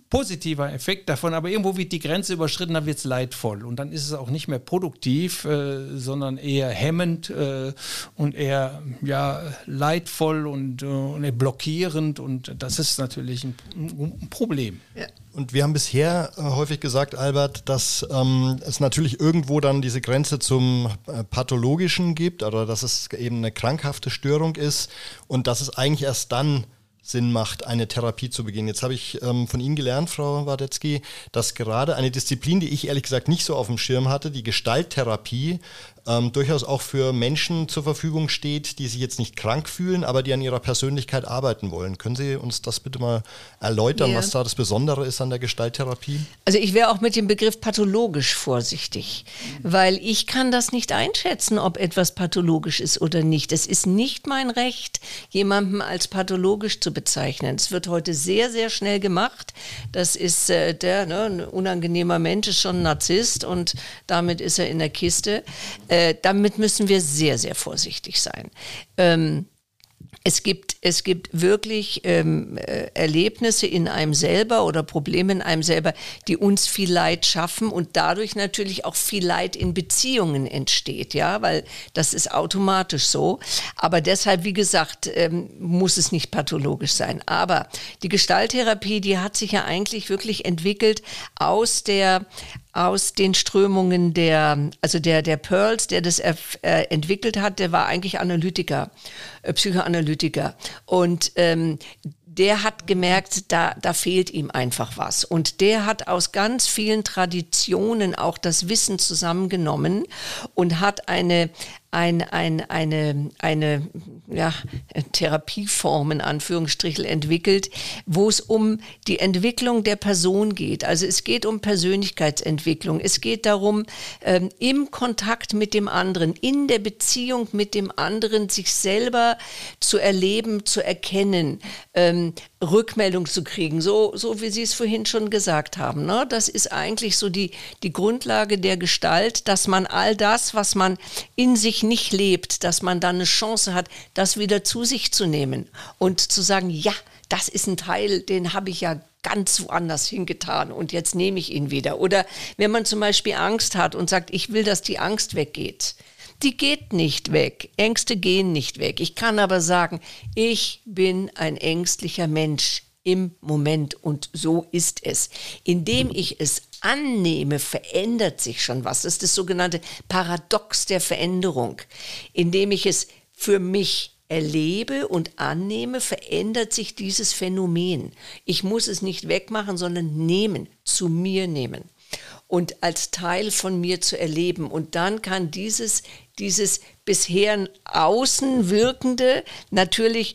positiver Effekt davon, aber irgendwo wird die Grenze überschritten, dann wird es leidvoll. Und dann ist es auch nicht mehr produktiv, äh, sondern eher hemmend äh, und eher ja, leidvoll und, äh, und blockierend. Und das ist natürlich ein, ein Problem. Ja. Und wir haben bisher äh, häufig gesagt, Albert, dass ähm, es natürlich irgendwo dann diese Grenze zum äh, Pathologischen gibt oder dass es eben eine krankhafte Störung ist und dass es eigentlich erst dann Sinn macht, eine Therapie zu beginnen. Jetzt habe ich ähm, von Ihnen gelernt, Frau Wadetzky, dass gerade eine Disziplin, die ich ehrlich gesagt nicht so auf dem Schirm hatte, die Gestalttherapie, ähm, durchaus auch für Menschen zur Verfügung steht, die sich jetzt nicht krank fühlen, aber die an ihrer Persönlichkeit arbeiten wollen. Können Sie uns das bitte mal erläutern, ja. was da das Besondere ist an der Gestalttherapie? Also ich wäre auch mit dem Begriff pathologisch vorsichtig, weil ich kann das nicht einschätzen, ob etwas pathologisch ist oder nicht. Es ist nicht mein Recht, jemanden als pathologisch zu bezeichnen. Es wird heute sehr, sehr schnell gemacht. Das ist äh, der, ne, ein unangenehmer Mensch ist schon ein Narzisst und damit ist er in der Kiste. Äh, damit müssen wir sehr, sehr vorsichtig sein. Ähm, es gibt, es gibt wirklich ähm, äh, Erlebnisse in einem selber oder Probleme in einem selber, die uns viel Leid schaffen und dadurch natürlich auch viel Leid in Beziehungen entsteht, ja, weil das ist automatisch so. Aber deshalb, wie gesagt, ähm, muss es nicht pathologisch sein. Aber die Gestalttherapie, die hat sich ja eigentlich wirklich entwickelt aus der aus den Strömungen der, also der, der Pearls, der das äh, entwickelt hat, der war eigentlich Analytiker, äh, Psychoanalytiker. Und ähm, der hat gemerkt, da, da fehlt ihm einfach was. Und der hat aus ganz vielen Traditionen auch das Wissen zusammengenommen und hat eine, ein, ein, eine, eine ja, Therapieform in Anführungsstrichen entwickelt, wo es um die Entwicklung der Person geht. Also es geht um Persönlichkeitsentwicklung. Es geht darum, ähm, im Kontakt mit dem anderen, in der Beziehung mit dem anderen, sich selber zu erleben, zu erkennen, ähm, Rückmeldung zu kriegen, so, so wie Sie es vorhin schon gesagt haben. Ne? Das ist eigentlich so die, die Grundlage der Gestalt, dass man all das, was man in sich nicht lebt, dass man dann eine Chance hat, das wieder zu sich zu nehmen und zu sagen, ja, das ist ein Teil, den habe ich ja ganz woanders hingetan und jetzt nehme ich ihn wieder. Oder wenn man zum Beispiel Angst hat und sagt, ich will, dass die Angst weggeht die geht nicht weg. Ängste gehen nicht weg. Ich kann aber sagen, ich bin ein ängstlicher Mensch im Moment und so ist es. Indem ich es annehme, verändert sich schon was. Das ist das sogenannte Paradox der Veränderung. Indem ich es für mich erlebe und annehme, verändert sich dieses Phänomen. Ich muss es nicht wegmachen, sondern nehmen, zu mir nehmen und als Teil von mir zu erleben. Und dann kann dieses, dieses bisher außen wirkende natürlich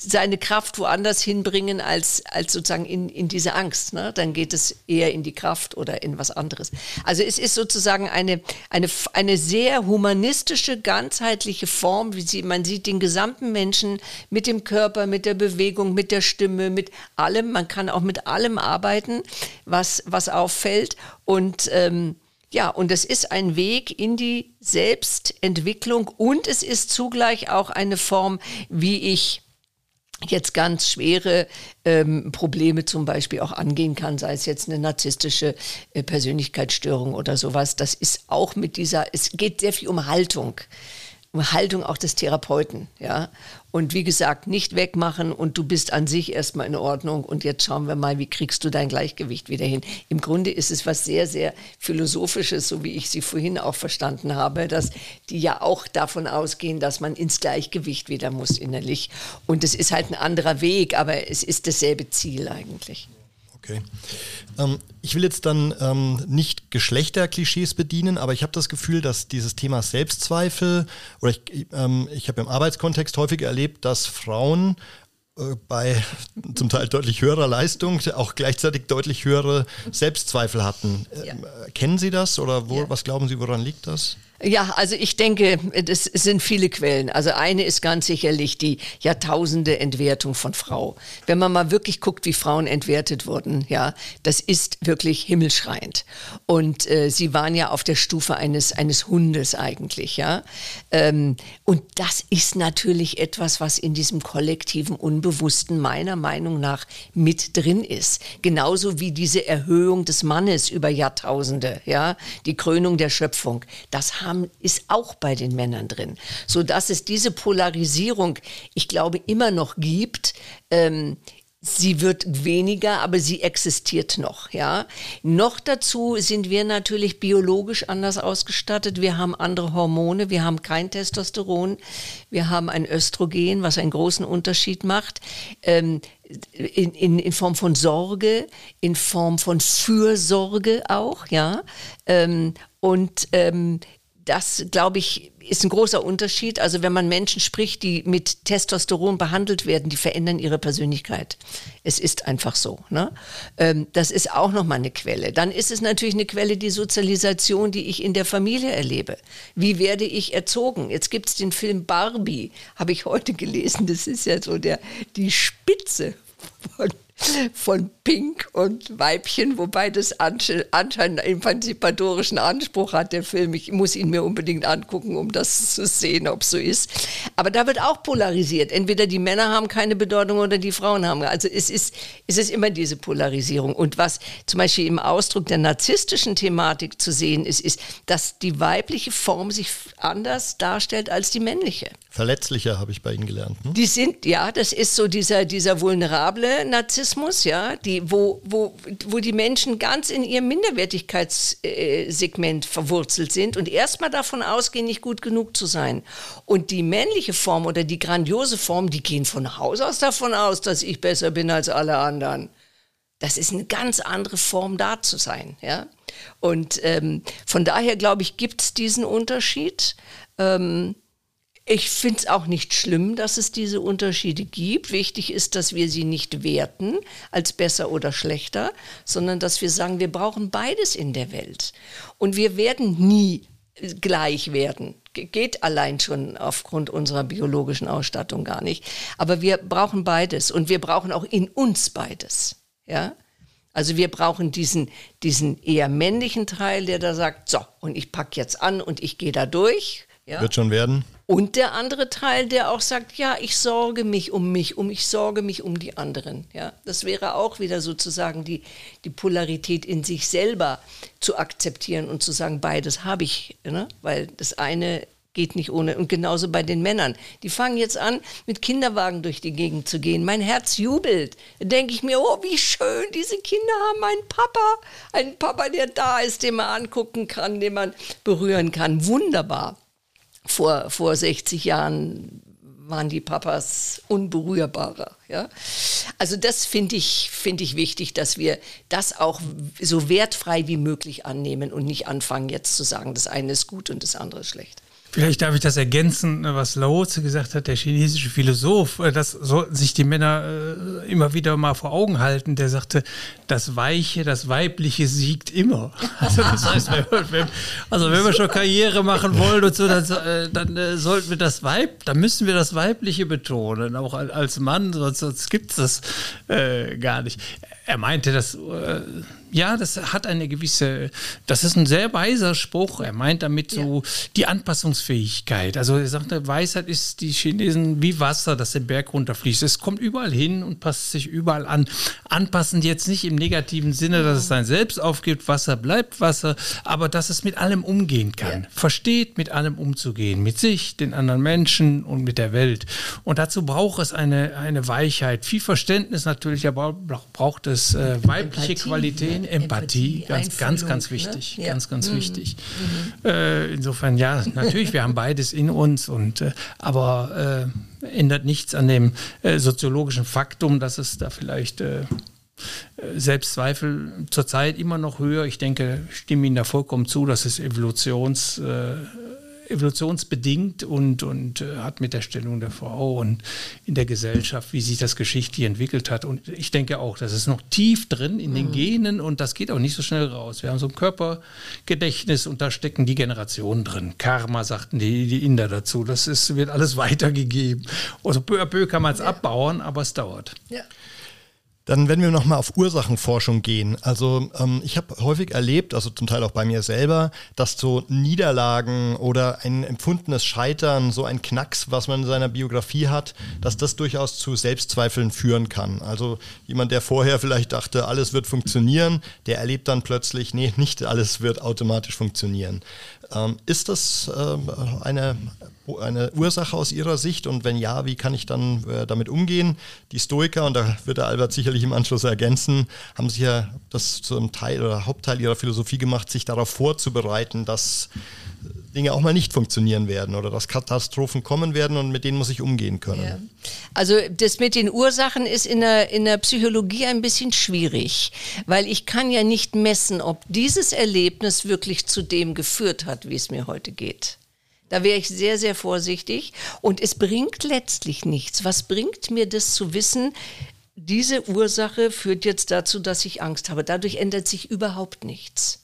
seine Kraft woanders hinbringen als, als sozusagen in, in diese Angst. Ne? Dann geht es eher in die Kraft oder in was anderes. Also es ist sozusagen eine, eine, eine sehr humanistische, ganzheitliche Form, wie sie, man sieht den gesamten Menschen mit dem Körper, mit der Bewegung, mit der Stimme, mit allem. Man kann auch mit allem arbeiten, was, was auffällt. Und ähm, ja, und es ist ein Weg in die Selbstentwicklung und es ist zugleich auch eine Form, wie ich jetzt ganz schwere ähm, Probleme zum Beispiel auch angehen kann, sei es jetzt eine narzisstische äh, Persönlichkeitsstörung oder sowas. Das ist auch mit dieser, es geht sehr viel um Haltung. Haltung auch des Therapeuten, ja. Und wie gesagt, nicht wegmachen und du bist an sich erstmal in Ordnung und jetzt schauen wir mal, wie kriegst du dein Gleichgewicht wieder hin. Im Grunde ist es was sehr, sehr Philosophisches, so wie ich sie vorhin auch verstanden habe, dass die ja auch davon ausgehen, dass man ins Gleichgewicht wieder muss innerlich. Und es ist halt ein anderer Weg, aber es ist dasselbe Ziel eigentlich. Okay. Ähm, ich will jetzt dann ähm, nicht Geschlechterklischees bedienen, aber ich habe das Gefühl, dass dieses Thema Selbstzweifel, oder ich, ähm, ich habe im Arbeitskontext häufig erlebt, dass Frauen äh, bei [LAUGHS] zum Teil deutlich höherer Leistung auch gleichzeitig deutlich höhere Selbstzweifel hatten. Ja. Ähm, kennen Sie das oder wo, ja. was glauben Sie, woran liegt das? Ja, also ich denke, es sind viele Quellen. Also eine ist ganz sicherlich die Jahrtausende Entwertung von Frau. Wenn man mal wirklich guckt, wie Frauen entwertet wurden, ja, das ist wirklich himmelschreiend. Und äh, sie waren ja auf der Stufe eines, eines Hundes eigentlich, ja. Ähm, und das ist natürlich etwas, was in diesem kollektiven Unbewussten meiner Meinung nach mit drin ist. Genauso wie diese Erhöhung des Mannes über Jahrtausende, ja, die Krönung der Schöpfung. Das haben, ist auch bei den Männern drin, so dass es diese Polarisierung, ich glaube, immer noch gibt. Ähm, Sie wird weniger, aber sie existiert noch, ja. Noch dazu sind wir natürlich biologisch anders ausgestattet. Wir haben andere Hormone, wir haben kein Testosteron, wir haben ein Östrogen, was einen großen Unterschied macht. Ähm, in, in, in Form von Sorge, in Form von Fürsorge auch, ja. Ähm, und ähm, das, glaube ich, ist ein großer Unterschied. Also wenn man Menschen spricht, die mit Testosteron behandelt werden, die verändern ihre Persönlichkeit. Es ist einfach so. Ne? Ähm, das ist auch nochmal eine Quelle. Dann ist es natürlich eine Quelle die Sozialisation, die ich in der Familie erlebe. Wie werde ich erzogen? Jetzt gibt es den Film Barbie, habe ich heute gelesen. Das ist ja so der, die Spitze von von Pink und Weibchen, wobei das anscheinend einen emanzipatorischen Anspruch hat, der Film. Ich muss ihn mir unbedingt angucken, um das zu sehen, ob es so ist. Aber da wird auch polarisiert. Entweder die Männer haben keine Bedeutung oder die Frauen haben. Also es ist, es ist immer diese Polarisierung. Und was zum Beispiel im Ausdruck der narzisstischen Thematik zu sehen ist, ist, dass die weibliche Form sich anders darstellt als die männliche. Verletzlicher habe ich bei Ihnen gelernt. Ne? Die sind, ja, das ist so dieser, dieser vulnerable Narzissmus, ja, die, wo, wo, wo die Menschen ganz in ihrem Minderwertigkeitssegment verwurzelt sind und erstmal davon ausgehen, nicht gut genug zu sein. Und die männliche Form oder die grandiose Form, die gehen von Haus aus davon aus, dass ich besser bin als alle anderen. Das ist eine ganz andere Form, da zu sein, ja. Und ähm, von daher, glaube ich, gibt es diesen Unterschied. Ähm, ich finde es auch nicht schlimm, dass es diese Unterschiede gibt. Wichtig ist, dass wir sie nicht werten als besser oder schlechter, sondern dass wir sagen, wir brauchen beides in der Welt. Und wir werden nie gleich werden. Geht allein schon aufgrund unserer biologischen Ausstattung gar nicht. Aber wir brauchen beides und wir brauchen auch in uns beides. Ja? Also wir brauchen diesen, diesen eher männlichen Teil, der da sagt, so, und ich packe jetzt an und ich gehe da durch. Ja? Wird schon werden. Und der andere Teil, der auch sagt, ja, ich sorge mich um mich, um ich sorge mich um die anderen. Ja, das wäre auch wieder sozusagen die, die Polarität in sich selber zu akzeptieren und zu sagen, beides habe ich, ne? weil das eine geht nicht ohne. Und genauso bei den Männern. Die fangen jetzt an, mit Kinderwagen durch die Gegend zu gehen. Mein Herz jubelt. Da denke ich mir, oh, wie schön, diese Kinder haben einen Papa. Einen Papa, der da ist, den man angucken kann, den man berühren kann. Wunderbar vor, vor 60 Jahren waren die Papas unberührbarer. Ja? Also das finde ich, find ich wichtig, dass wir das auch so wertfrei wie möglich annehmen und nicht anfangen jetzt zu sagen, das eine ist gut und das andere ist schlecht. Vielleicht darf ich das ergänzen, was Lao Tzu gesagt hat, der chinesische Philosoph. Äh, das sollten sich die Männer äh, immer wieder mal vor Augen halten. Der sagte, das Weiche, das Weibliche siegt immer. [LAUGHS] Also das heißt, wenn, wenn, also wenn wir schon Karriere machen wollen und so, dann, äh, dann sollten wir das Weib, dann müssen wir das Weibliche betonen, auch als Mann, sonst, sonst gibt es das äh, gar nicht. Er meinte, dass äh, ja, das hat eine gewisse, das ist ein sehr weiser Spruch. Er meint damit so ja. die Anpassungsfähigkeit. Also er sagte, Weisheit ist die Chinesen wie Wasser, das den Berg runterfließt. Es kommt überall hin und passt sich überall an. Anpassend jetzt nicht im negativen Sinne, dass es sein Selbst aufgibt, Wasser bleibt Wasser, aber dass es mit allem umgehen kann. Ja. Versteht, mit allem umzugehen. Mit sich, den anderen Menschen und mit der Welt. Und dazu braucht es eine, eine Weichheit. Viel Verständnis natürlich, aber braucht es äh, weibliche Empathie. Qualitäten. Empathie, Empathie ganz, ganz, ganz ne? wichtig. Ne? Ja. Ganz, ganz mhm. wichtig. Mhm. Äh, insofern, ja, natürlich, wir haben beides in uns, und, äh, aber äh, ändert nichts an dem äh, soziologischen Faktum, dass es da vielleicht äh, Selbstzweifel zurzeit immer noch höher. Ich denke, ich stimme Ihnen da vollkommen zu, dass es Evolutions evolutionsbedingt und, und äh, hat mit der Stellung der Frau und in der Gesellschaft, wie sich das geschichtlich entwickelt hat. Und ich denke auch, das ist noch tief drin in den mhm. Genen und das geht auch nicht so schnell raus. Wir haben so ein Körpergedächtnis und da stecken die Generationen drin. Karma sagten die, die Inder dazu. Das ist, wird alles [LAUGHS] weitergegeben. Also peu à peu kann man es ja. abbauen, aber es dauert. Ja. Dann, wenn wir nochmal auf Ursachenforschung gehen. Also ähm, ich habe häufig erlebt, also zum Teil auch bei mir selber, dass so Niederlagen oder ein empfundenes Scheitern, so ein Knacks, was man in seiner Biografie hat, dass das durchaus zu Selbstzweifeln führen kann. Also jemand, der vorher vielleicht dachte, alles wird funktionieren, der erlebt dann plötzlich, nee, nicht alles wird automatisch funktionieren. Ähm, ist das äh, eine, eine Ursache aus Ihrer Sicht und wenn ja, wie kann ich dann äh, damit umgehen? Die Stoiker, und da wird der Albert sicherlich im Anschluss ergänzen, haben sich ja das zum Teil oder Hauptteil ihrer Philosophie gemacht, sich darauf vorzubereiten, dass Dinge auch mal nicht funktionieren werden oder dass Katastrophen kommen werden und mit denen muss ich umgehen können. Ja. Also das mit den Ursachen ist in der, in der Psychologie ein bisschen schwierig, weil ich kann ja nicht messen, ob dieses Erlebnis wirklich zu dem geführt hat, wie es mir heute geht. Da wäre ich sehr, sehr vorsichtig. Und es bringt letztlich nichts. Was bringt mir das zu wissen? Diese Ursache führt jetzt dazu, dass ich Angst habe. Dadurch ändert sich überhaupt nichts.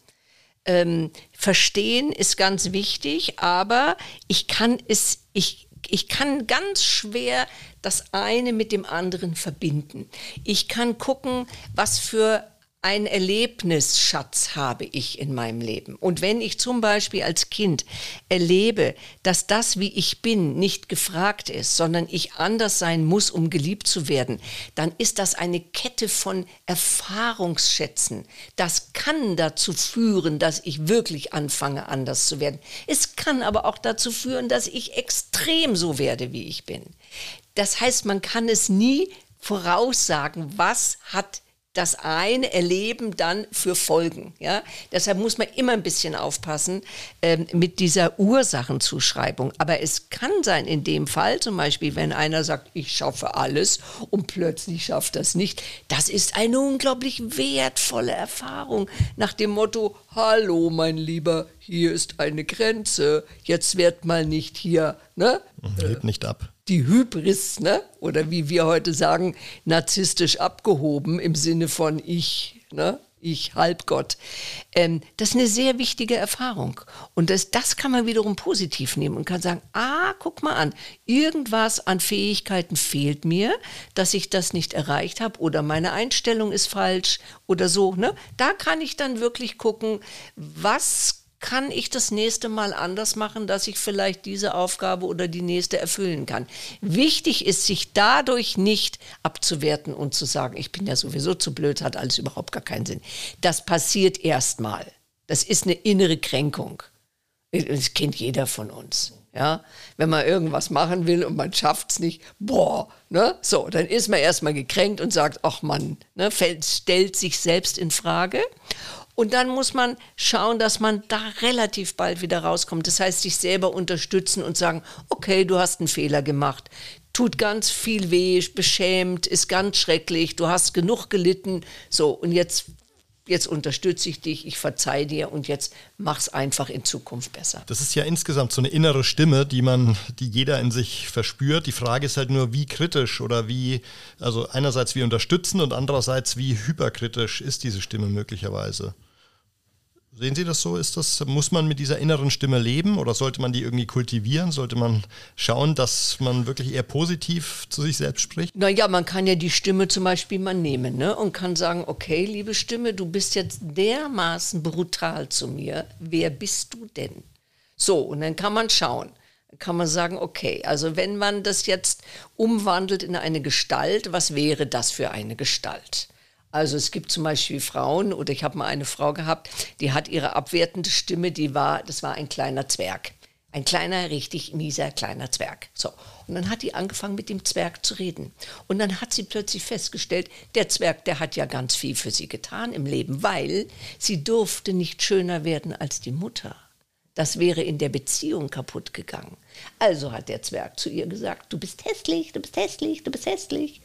Ähm, verstehen ist ganz wichtig, aber ich kann es, ich, ich kann ganz schwer das eine mit dem anderen verbinden. Ich kann gucken, was für ein Erlebnisschatz habe ich in meinem Leben. Und wenn ich zum Beispiel als Kind erlebe, dass das, wie ich bin, nicht gefragt ist, sondern ich anders sein muss, um geliebt zu werden, dann ist das eine Kette von Erfahrungsschätzen. Das kann dazu führen, dass ich wirklich anfange, anders zu werden. Es kann aber auch dazu führen, dass ich extrem so werde, wie ich bin. Das heißt, man kann es nie voraussagen, was hat das eine Erleben dann für Folgen. Ja? Deshalb muss man immer ein bisschen aufpassen ähm, mit dieser Ursachenzuschreibung. Aber es kann sein, in dem Fall zum Beispiel, wenn einer sagt, ich schaffe alles und plötzlich schafft das nicht, das ist eine unglaublich wertvolle Erfahrung nach dem Motto, hallo mein Lieber, hier ist eine Grenze, jetzt wird mal nicht hier, ne? Hebt nicht ab die Hybris, ne? oder wie wir heute sagen, narzisstisch abgehoben im Sinne von ich, ne? ich Halbgott. Ähm, das ist eine sehr wichtige Erfahrung. Und das, das kann man wiederum positiv nehmen und kann sagen, ah, guck mal an, irgendwas an Fähigkeiten fehlt mir, dass ich das nicht erreicht habe oder meine Einstellung ist falsch oder so. Ne? Da kann ich dann wirklich gucken, was kann ich das nächste Mal anders machen, dass ich vielleicht diese Aufgabe oder die nächste erfüllen kann. Wichtig ist, sich dadurch nicht abzuwerten und zu sagen, ich bin ja sowieso zu blöd, hat alles überhaupt gar keinen Sinn. Das passiert erstmal. Das ist eine innere Kränkung. Das kennt jeder von uns. Ja, wenn man irgendwas machen will und man schafft es nicht, boah, ne, so, dann ist man erstmal gekränkt und sagt, ach Mann, ne, stellt sich selbst in Frage. Und dann muss man schauen, dass man da relativ bald wieder rauskommt. Das heißt, sich selber unterstützen und sagen, okay, du hast einen Fehler gemacht. Tut ganz viel weh, beschämt, ist ganz schrecklich, du hast genug gelitten. So, und jetzt jetzt unterstütze ich dich, ich verzeihe dir und jetzt mach's einfach in Zukunft besser. Das ist ja insgesamt so eine innere Stimme, die man, die jeder in sich verspürt. Die Frage ist halt nur, wie kritisch oder wie, also einerseits wie unterstützend und andererseits wie hyperkritisch ist diese Stimme möglicherweise. Sehen Sie das so? Ist das, muss man mit dieser inneren Stimme leben oder sollte man die irgendwie kultivieren? Sollte man schauen, dass man wirklich eher positiv zu sich selbst spricht? Naja, man kann ja die Stimme zum Beispiel mal nehmen ne? und kann sagen, okay, liebe Stimme, du bist jetzt dermaßen brutal zu mir. Wer bist du denn? So, und dann kann man schauen. Dann kann man sagen, okay, also wenn man das jetzt umwandelt in eine Gestalt, was wäre das für eine Gestalt? Also es gibt zum Beispiel Frauen, oder ich habe mal eine Frau gehabt, die hat ihre abwertende Stimme, die war, das war ein kleiner Zwerg. Ein kleiner, richtig mieser kleiner Zwerg. So. Und dann hat die angefangen, mit dem Zwerg zu reden. Und dann hat sie plötzlich festgestellt, der Zwerg, der hat ja ganz viel für sie getan im Leben, weil sie durfte nicht schöner werden als die Mutter. Das wäre in der Beziehung kaputt gegangen. Also hat der Zwerg zu ihr gesagt, du bist hässlich, du bist hässlich, du bist hässlich.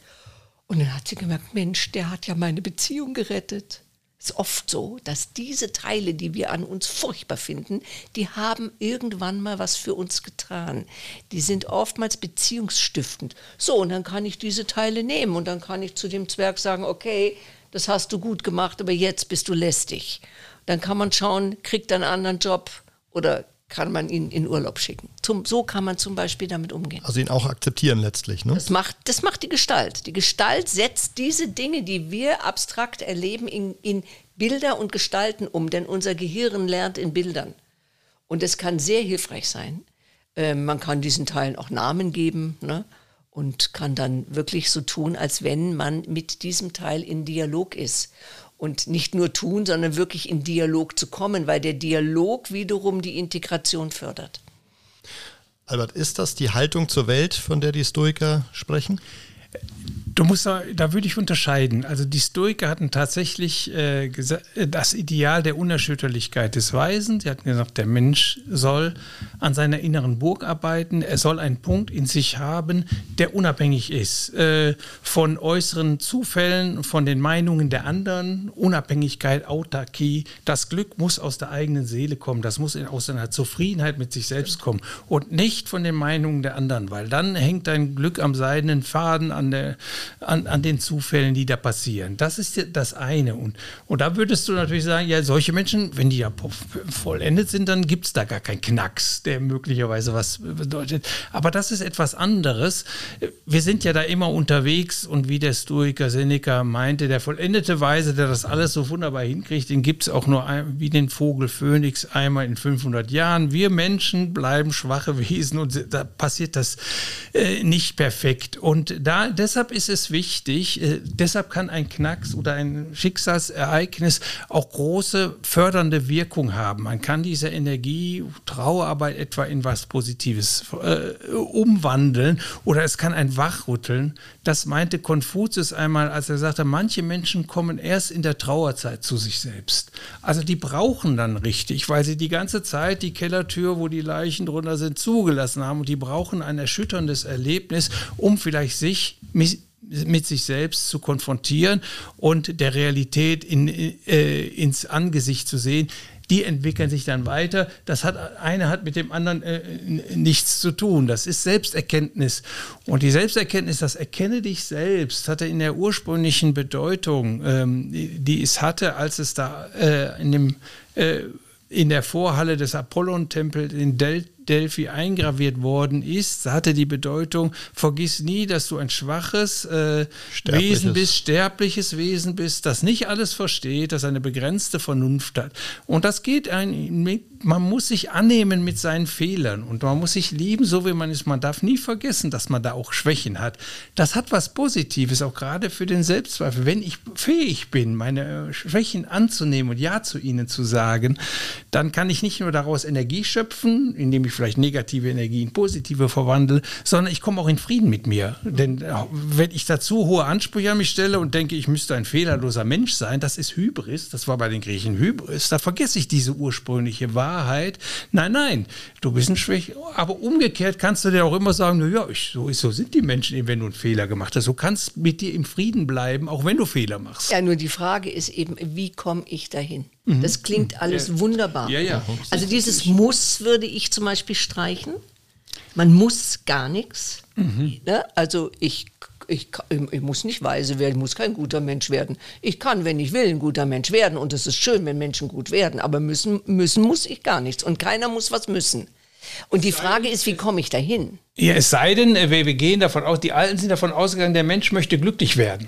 Und dann hat sie gemerkt, Mensch, der hat ja meine Beziehung gerettet. Es ist oft so, dass diese Teile, die wir an uns furchtbar finden, die haben irgendwann mal was für uns getan. Die sind oftmals beziehungsstiftend. So, und dann kann ich diese Teile nehmen und dann kann ich zu dem Zwerg sagen, okay, das hast du gut gemacht, aber jetzt bist du lästig. Dann kann man schauen, kriegt einen anderen Job oder kann man ihn in Urlaub schicken. Zum, so kann man zum Beispiel damit umgehen. Also ihn auch akzeptieren letztlich, ne? Das macht, das macht die Gestalt. Die Gestalt setzt diese Dinge, die wir abstrakt erleben, in, in Bilder und Gestalten um, denn unser Gehirn lernt in Bildern. Und es kann sehr hilfreich sein. Äh, man kann diesen Teilen auch Namen geben ne? und kann dann wirklich so tun, als wenn man mit diesem Teil in Dialog ist und nicht nur tun, sondern wirklich in Dialog zu kommen, weil der Dialog wiederum die Integration fördert. Albert, ist das die Haltung zur Welt, von der die Stoiker sprechen? Du musst da, da würde ich unterscheiden. Also die Stoiker hatten tatsächlich äh, das Ideal der Unerschütterlichkeit des Weisen. Sie hatten gesagt, der Mensch soll an seiner inneren Burg arbeiten. Er soll einen Punkt in sich haben, der unabhängig ist äh, von äußeren Zufällen, von den Meinungen der anderen. Unabhängigkeit, Autarkie. Das Glück muss aus der eigenen Seele kommen. Das muss aus einer Zufriedenheit mit sich selbst kommen und nicht von den Meinungen der anderen, weil dann hängt dein Glück am seidenen Faden an der an, an den Zufällen, die da passieren. Das ist das eine. Und, und da würdest du natürlich sagen, ja, solche Menschen, wenn die ja vollendet sind, dann gibt es da gar keinen Knacks, der möglicherweise was bedeutet. Aber das ist etwas anderes. Wir sind ja da immer unterwegs und wie der Stoiker Seneca meinte, der vollendete Weise, der das alles so wunderbar hinkriegt, den gibt es auch nur ein, wie den Vogel Phönix einmal in 500 Jahren. Wir Menschen bleiben schwache Wesen und da passiert das äh, nicht perfekt. Und da, deshalb ist es wichtig. Äh, deshalb kann ein Knacks oder ein Schicksalsereignis auch große fördernde Wirkung haben. Man kann diese Energie, Trauerarbeit etwa in was Positives äh, umwandeln oder es kann ein Wachrütteln. Das meinte Konfuzius einmal, als er sagte, manche Menschen kommen erst in der Trauerzeit zu sich selbst. Also die brauchen dann richtig, weil sie die ganze Zeit die Kellertür, wo die Leichen drunter sind, zugelassen haben und die brauchen ein erschütterndes Erlebnis, um vielleicht sich mit sich selbst zu konfrontieren und der Realität in, äh, ins Angesicht zu sehen. Die entwickeln sich dann weiter. Das hat eine hat mit dem anderen äh, nichts zu tun. Das ist Selbsterkenntnis. Und die Selbsterkenntnis, das erkenne dich selbst, hatte in der ursprünglichen Bedeutung, ähm, die, es hatte, als es da äh, in dem äh, in der Vorhalle des Apollon-Tempels in Delta Delphi eingraviert worden ist, hatte die Bedeutung, vergiss nie, dass du ein schwaches äh, Wesen bist, sterbliches Wesen bist, das nicht alles versteht, das eine begrenzte Vernunft hat. Und das geht ein, man muss sich annehmen mit seinen Fehlern und man muss sich lieben, so wie man ist. Man darf nie vergessen, dass man da auch Schwächen hat. Das hat was Positives, auch gerade für den Selbstzweifel. Wenn ich fähig bin, meine Schwächen anzunehmen und Ja zu ihnen zu sagen, dann kann ich nicht nur daraus Energie schöpfen, indem ich vielleicht negative Energie in positive verwandle, sondern ich komme auch in Frieden mit mir. Denn äh, wenn ich dazu hohe Ansprüche an mich stelle und denke, ich müsste ein fehlerloser Mensch sein, das ist Hybris, das war bei den Griechen Hybris, da vergesse ich diese ursprüngliche Wahrheit. Nein, nein, du bist ein Schwäche. Aber umgekehrt kannst du dir auch immer sagen, naja, so, so sind die Menschen, wenn du einen Fehler gemacht hast. Du kannst mit dir im Frieden bleiben, auch wenn du Fehler machst. Ja, nur die Frage ist eben, wie komme ich dahin? Mhm. Das klingt mhm. alles ja. wunderbar. Ja, ja. Also dieses Muss würde ich zum Beispiel streichen. Man muss gar nichts. Mhm. Ne? Also ich, ich, ich muss nicht weise werden, ich muss kein guter Mensch werden. Ich kann, wenn ich will, ein guter Mensch werden. Und es ist schön, wenn Menschen gut werden. Aber müssen, müssen muss ich gar nichts. Und keiner muss was müssen. Und die Frage ist, wie komme ich dahin? Ja, es sei denn, wir, wir gehen davon aus, die Alten sind davon ausgegangen, der Mensch möchte glücklich werden.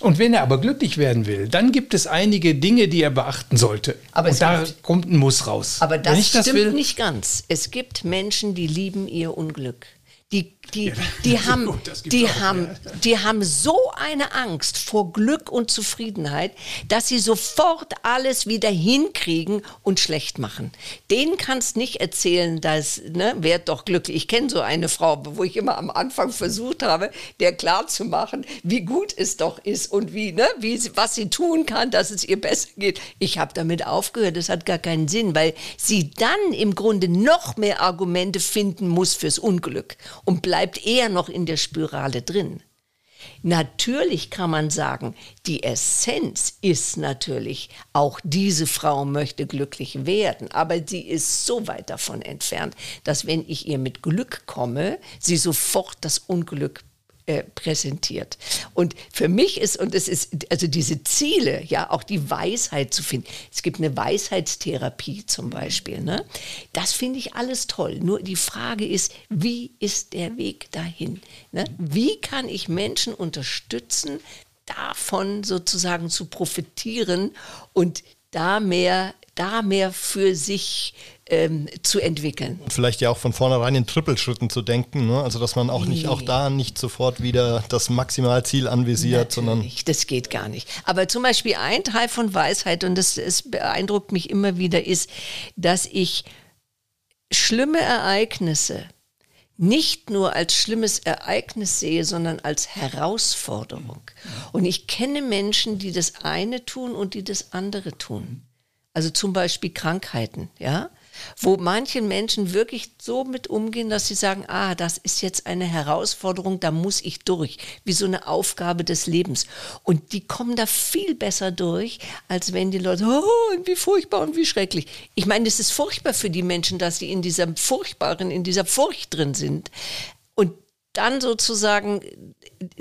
Und wenn er aber glücklich werden will, dann gibt es einige Dinge, die er beachten sollte. Aber und da gibt, kommt ein Muss raus. Aber das stimmt das will, nicht ganz. Es gibt Menschen, die lieben ihr Unglück. Die die, die, haben, die, haben, die haben so eine Angst vor Glück und Zufriedenheit, dass sie sofort alles wieder hinkriegen und schlecht machen. Denen kannst nicht erzählen, dass, ne, werd doch glücklich. Ich kenne so eine Frau, wo ich immer am Anfang versucht habe, der klarzumachen, wie gut es doch ist und wie, ne, wie was sie tun kann, dass es ihr besser geht. Ich habe damit aufgehört, das hat gar keinen Sinn, weil sie dann im Grunde noch mehr Argumente finden muss fürs Unglück und bleibt bleibt eher noch in der Spirale drin. Natürlich kann man sagen, die Essenz ist natürlich, auch diese Frau möchte glücklich werden, aber sie ist so weit davon entfernt, dass wenn ich ihr mit Glück komme, sie sofort das Unglück äh, präsentiert. Und für mich ist, und es ist, also diese Ziele, ja, auch die Weisheit zu finden. Es gibt eine Weisheitstherapie zum Beispiel, ne? Das finde ich alles toll. Nur die Frage ist, wie ist der Weg dahin? Ne? Wie kann ich Menschen unterstützen, davon sozusagen zu profitieren und da mehr, da mehr für sich ähm, zu entwickeln. Vielleicht ja auch von vornherein in Trippelschritten zu denken, ne? also dass man auch nicht, nee. auch da nicht sofort wieder das Maximalziel anvisiert, Natürlich, sondern. Das geht gar nicht. Aber zum Beispiel ein Teil von Weisheit, und das, das beeindruckt mich immer wieder, ist, dass ich schlimme Ereignisse nicht nur als schlimmes Ereignis sehe, sondern als Herausforderung. Und ich kenne Menschen, die das eine tun und die das andere tun. Also zum Beispiel Krankheiten, ja wo manche Menschen wirklich so mit umgehen, dass sie sagen, ah, das ist jetzt eine Herausforderung, da muss ich durch, wie so eine Aufgabe des Lebens. Und die kommen da viel besser durch, als wenn die Leute, oh, wie furchtbar und wie schrecklich. Ich meine, es ist furchtbar für die Menschen, dass sie in dieser furchtbaren, in dieser Furcht drin sind. Und dann sozusagen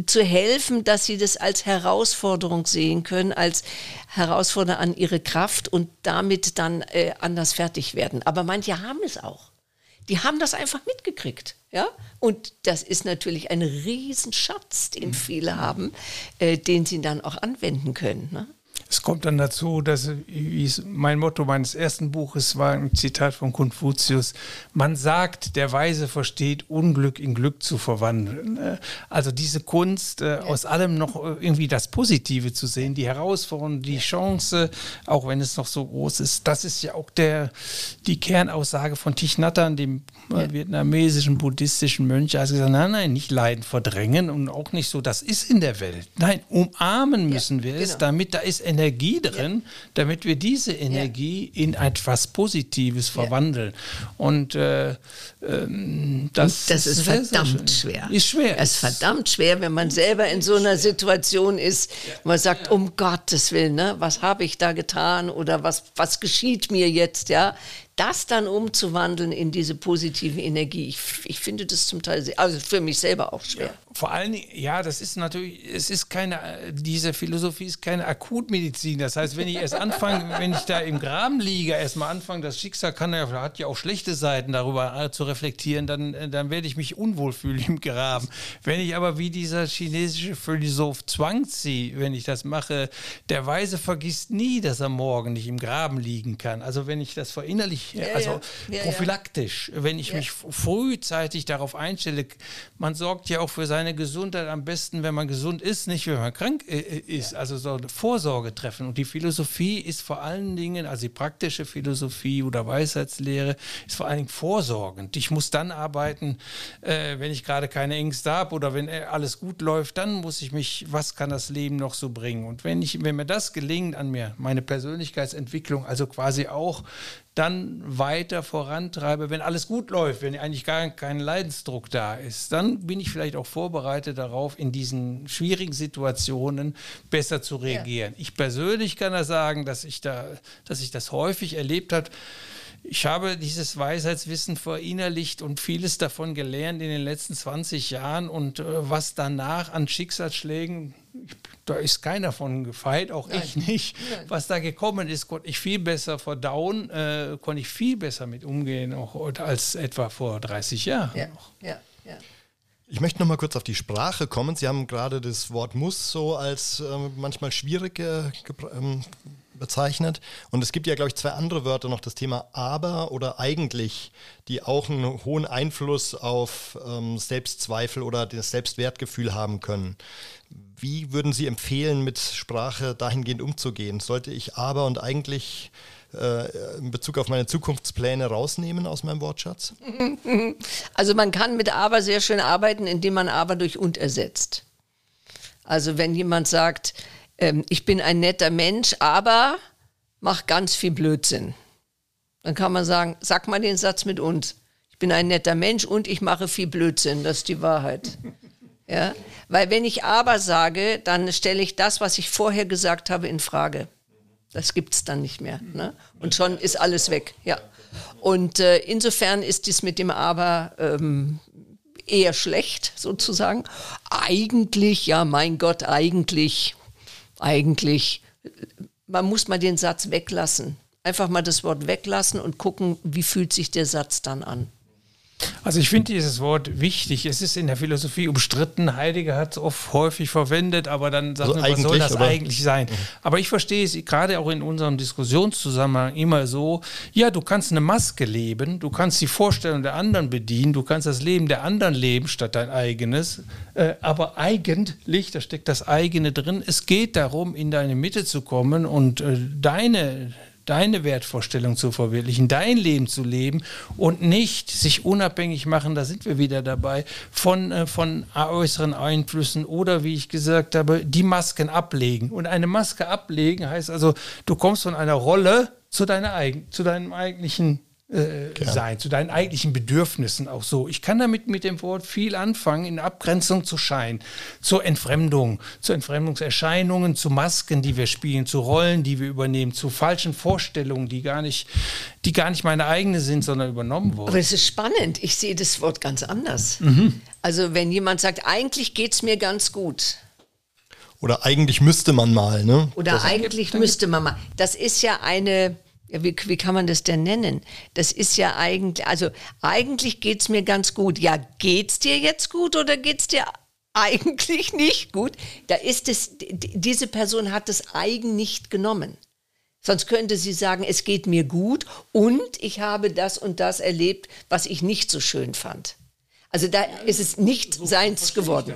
zu helfen, dass sie das als Herausforderung sehen können, als Herausforderung an ihre Kraft und damit dann äh, anders fertig werden. Aber manche haben es auch. Die haben das einfach mitgekriegt. Ja? Und das ist natürlich ein Riesenschatz, den viele haben, äh, den sie dann auch anwenden können. Ne? Es kommt dann dazu, dass mein Motto meines ersten Buches war ein Zitat von Konfuzius: Man sagt, der Weise versteht, Unglück in Glück zu verwandeln. Äh, also diese Kunst, äh, aus allem noch äh, irgendwie das Positive zu sehen, die Herausforderung, die Chance, auch wenn es noch so groß ist. Das ist ja auch der, die Kernaussage von Thich Nhat Hanh, dem ja. vietnamesischen buddhistischen Mönch. Also gesagt, nein, nein, nicht Leiden verdrängen und auch nicht so, das ist in der Welt. Nein, umarmen müssen ja, wir es, genau. damit da ist Energie drin, ja. damit wir diese Energie ja. in etwas Positives verwandeln. Und äh, ähm, das, das, ist, ist verdammt sehr schwer. Ist schwer. Es ist verdammt schwer, wenn man selber in so einer Situation ist, wo man sagt, um Gottes Willen, ne, was habe ich da getan oder was, was geschieht mir jetzt, ja? das dann umzuwandeln in diese positive Energie, ich, ich finde das zum Teil, sehr, also für mich selber auch schwer. Ja, vor allen Dingen, ja, das ist natürlich, es ist keine, diese Philosophie ist keine Akutmedizin. Das heißt, wenn ich erst anfange, [LAUGHS] wenn ich da im Graben liege, erstmal anfange, das Schicksal kann ja, hat ja auch schlechte Seiten, darüber zu reflektieren, dann, dann werde ich mich unwohl fühlen im Graben. Wenn ich aber wie dieser chinesische Philosoph Zhuangzi, wenn ich das mache, der Weise vergisst nie, dass er morgen nicht im Graben liegen kann. Also wenn ich das verinnerlich ja, also ja. prophylaktisch, wenn ich mich frühzeitig darauf einstelle. Man sorgt ja auch für seine Gesundheit am besten, wenn man gesund ist, nicht wenn man krank äh, äh, ist. Also so Vorsorge treffen. Und die Philosophie ist vor allen Dingen, also die praktische Philosophie oder Weisheitslehre, ist vor allen Dingen vorsorgend. Ich muss dann arbeiten, äh, wenn ich gerade keine Ängste habe oder wenn alles gut läuft, dann muss ich mich, was kann das Leben noch so bringen? Und wenn, ich, wenn mir das gelingt an mir, meine Persönlichkeitsentwicklung, also quasi auch dann weiter vorantreibe, wenn alles gut läuft, wenn eigentlich gar kein Leidensdruck da ist, dann bin ich vielleicht auch vorbereitet darauf, in diesen schwierigen Situationen besser zu reagieren. Ja. Ich persönlich kann da sagen, dass ich da, dass ich das häufig erlebt habe. Ich habe dieses Weisheitswissen verinnerlicht und vieles davon gelernt in den letzten 20 Jahren und äh, was danach an Schicksalsschlägen da ist keiner von gefeit, auch Nein. ich nicht. Nein. Was da gekommen ist, konnte ich viel besser verdauen, äh, konnte ich viel besser mit umgehen, auch als etwa vor 30 Jahren. Ja, ja, ja. Ich möchte noch mal kurz auf die Sprache kommen. Sie haben gerade das Wort muss so als äh, manchmal schwierig äh, ähm, bezeichnet. Und es gibt ja, glaube ich, zwei andere Wörter noch, das Thema aber oder eigentlich, die auch einen hohen Einfluss auf ähm, Selbstzweifel oder das Selbstwertgefühl haben können. Wie würden Sie empfehlen, mit Sprache dahingehend umzugehen? Sollte ich aber und eigentlich äh, in Bezug auf meine Zukunftspläne rausnehmen aus meinem Wortschatz? [LAUGHS] Also man kann mit aber sehr schön arbeiten, indem man aber durch und ersetzt. Also wenn jemand sagt, ähm, ich bin ein netter Mensch, aber mach ganz viel Blödsinn. Dann kann man sagen, sag mal den Satz mit uns. Ich bin ein netter Mensch und ich mache viel Blödsinn. Das ist die Wahrheit. Ja? Weil wenn ich aber sage, dann stelle ich das, was ich vorher gesagt habe, in Frage. Das gibt es dann nicht mehr. Ne? Und schon ist alles weg. Ja. Und äh, insofern ist dies mit dem Aber ähm, eher schlecht, sozusagen. Eigentlich, ja, mein Gott, eigentlich eigentlich, man muss mal den Satz weglassen. Einfach mal das Wort weglassen und gucken, wie fühlt sich der Satz dann an. Also ich finde dieses Wort wichtig. Es ist in der Philosophie umstritten. Heidegger hat es oft häufig verwendet, aber dann sagt also man, was soll das oder? eigentlich sein? Mhm. Aber ich verstehe es gerade auch in unserem Diskussionszusammenhang immer so, ja, du kannst eine Maske leben, du kannst die Vorstellung der anderen bedienen, du kannst das Leben der anderen leben statt dein eigenes. Äh, aber eigentlich, da steckt das eigene drin, es geht darum, in deine Mitte zu kommen und äh, deine deine Wertvorstellung zu verwirklichen, dein Leben zu leben und nicht sich unabhängig machen, da sind wir wieder dabei, von, äh, von äußeren Einflüssen oder, wie ich gesagt habe, die Masken ablegen. Und eine Maske ablegen heißt also, du kommst von einer Rolle zu, deiner, zu deinem eigentlichen äh, sein, zu deinen eigentlichen Bedürfnissen auch so. Ich kann damit mit dem Wort viel anfangen, in Abgrenzung zu Schein, zur Entfremdung, zu Entfremdungserscheinungen, zu Masken, die wir spielen, zu Rollen, die wir übernehmen, zu falschen Vorstellungen, die gar nicht, die gar nicht meine eigene sind, sondern übernommen wurden. Aber es ist spannend. Ich sehe das Wort ganz anders. Mhm. Also wenn jemand sagt, eigentlich geht es mir ganz gut. Oder eigentlich müsste man mal, ne? Oder das eigentlich müsste man mal. Das ist ja eine ja, wie, wie kann man das denn nennen? Das ist ja eigentlich, also eigentlich geht es mir ganz gut. Ja, geht's dir jetzt gut oder geht's dir [LAUGHS] eigentlich nicht gut? Da ist es, diese Person hat das eigen nicht genommen. Sonst könnte sie sagen, es geht mir gut und ich habe das und das erlebt, was ich nicht so schön fand. Also da ist es nicht so seins geworden.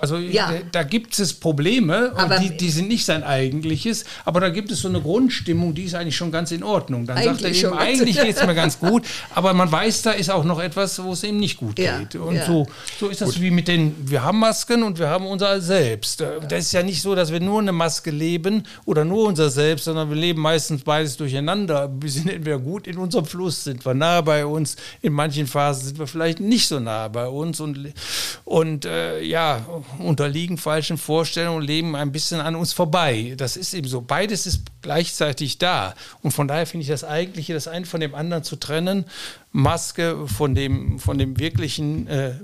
Also ja. da, da, gibt es Probleme, aber die, die, sind nicht sein eigentliches, aber da gibt es so eine Grundstimmung, die ist eigentlich schon ganz in Ordnung. Dann sagt er eben, eigentlich [LAUGHS] geht es mir ganz gut, aber man weiß, da ist auch noch etwas, wo es ihm nicht gut ja. geht. Und ja. so, so ist das gut. wie mit den, wir haben Masken und wir haben unser Selbst. Das ist ja nicht so, dass wir nur eine Maske leben oder nur unser Selbst, sondern wir leben meistens beides durcheinander. Wir sind entweder gut in unserem Fluss, sind wir nah bei uns, in manchen Phasen sind wir vielleicht nicht so nah bei uns und, und äh, ja, unterliegen falschen Vorstellungen und leben ein bisschen an uns vorbei. Das ist eben so. Beides ist gleichzeitig da. Und von daher finde ich das Eigentliche, das eine von dem anderen zu trennen, Maske von dem, von dem wirklichen äh,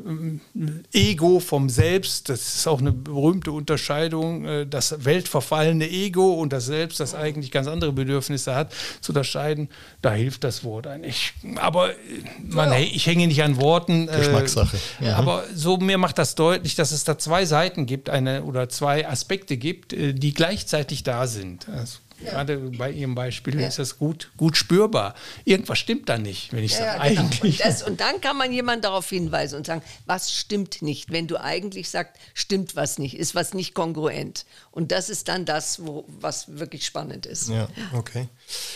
Ego vom Selbst. Das ist auch eine berühmte Unterscheidung, äh, das weltverfallene Ego und das Selbst, das eigentlich ganz andere Bedürfnisse hat, zu unterscheiden. Da hilft das Wort eigentlich. Aber äh, man, ja. ich hänge nicht an Worten. Äh, Geschmackssache. Ja. Aber so mir macht das deutlich, dass es da zwei Seiten gibt, eine oder zwei Aspekte gibt, äh, die gleichzeitig da sind. Also Gerade bei Ihrem Beispiel ist das gut, gut spürbar. Irgendwas stimmt da nicht, wenn ich sage, genau. eigentlich. Und, das, und, dann kann man jemand darauf hinweisen und sagen, was stimmt nicht? Wenn du eigentlich sagst, stimmt was nicht, ist was nicht kongruent. Und das ist dann das, wo, was wirklich spannend ist. Ja, okay.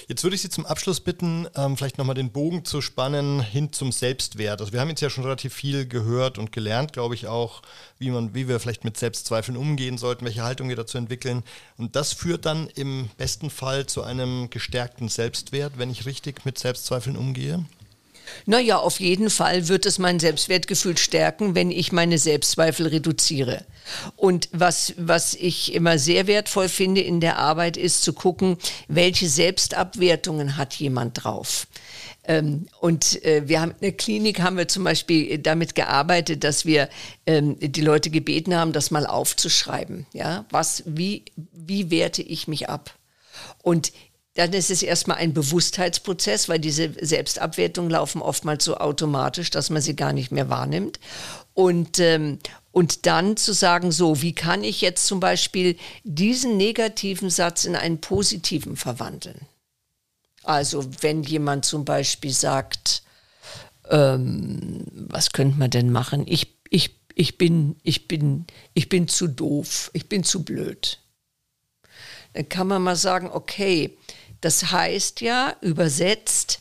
Jetzt würde ich Sie zum Abschluss bitten, ähm, vielleicht nochmal den Bogen zu spannen hin zum Selbstwert. Also wir haben jetzt ja schon relativ viel gehört und gelernt, glaube ich auch, wie, man, wie wir vielleicht mit Selbstzweifeln umgehen sollten, welche Haltung wir dazu entwickeln. Und das führt dann im besten Fall zu einem gestärkten Selbstwert, wenn ich richtig mit Selbstzweifeln umgehe. Naja, auf jeden Fall wird es mein Selbstwertgefühl stärken, wenn ich meine Selbstzweifel reduziere. Und was, was ich immer sehr wertvoll finde in der Arbeit, ist zu gucken, welche Selbstabwertungen hat jemand drauf. Ähm, und äh, wir haben in der Klinik haben wir zum Beispiel damit gearbeitet, dass wir ähm, die Leute gebeten haben, das mal aufzuschreiben. Ja, was, wie, wie werte ich mich ab? Und dann ist es erstmal ein Bewusstheitsprozess, weil diese Selbstabwertungen laufen oftmals so automatisch, dass man sie gar nicht mehr wahrnimmt. Und, ähm, und dann zu sagen, so, wie kann ich jetzt zum Beispiel diesen negativen Satz in einen positiven verwandeln? Also wenn jemand zum Beispiel sagt, ähm, was könnte man denn machen? Ich, ich, ich, bin, ich, bin, ich bin zu doof, ich bin zu blöd. Dann kann man mal sagen, okay, das heißt ja übersetzt,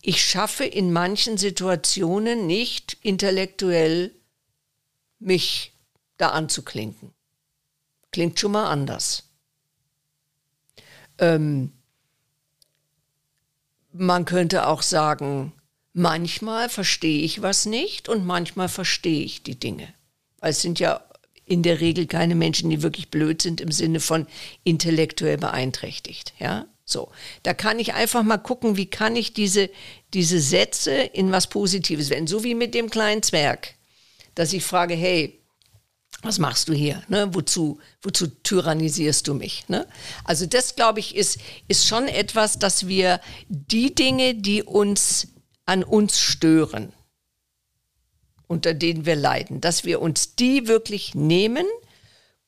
ich schaffe in manchen Situationen nicht intellektuell mich da anzuklinken. Klingt schon mal anders. Ähm, man könnte auch sagen, manchmal verstehe ich was nicht und manchmal verstehe ich die Dinge. Weil es sind ja in der Regel keine Menschen, die wirklich blöd sind im Sinne von intellektuell beeinträchtigt. Ja, so. Da kann ich einfach mal gucken, wie kann ich diese, diese Sätze in was Positives wenden. So wie mit dem kleinen Zwerg, dass ich frage, hey, was machst du hier? Ne? Wozu, wozu tyrannisierst du mich? Ne? Also das, glaube ich, ist, ist schon etwas, dass wir die Dinge, die uns an uns stören, unter denen wir leiden, dass wir uns die wirklich nehmen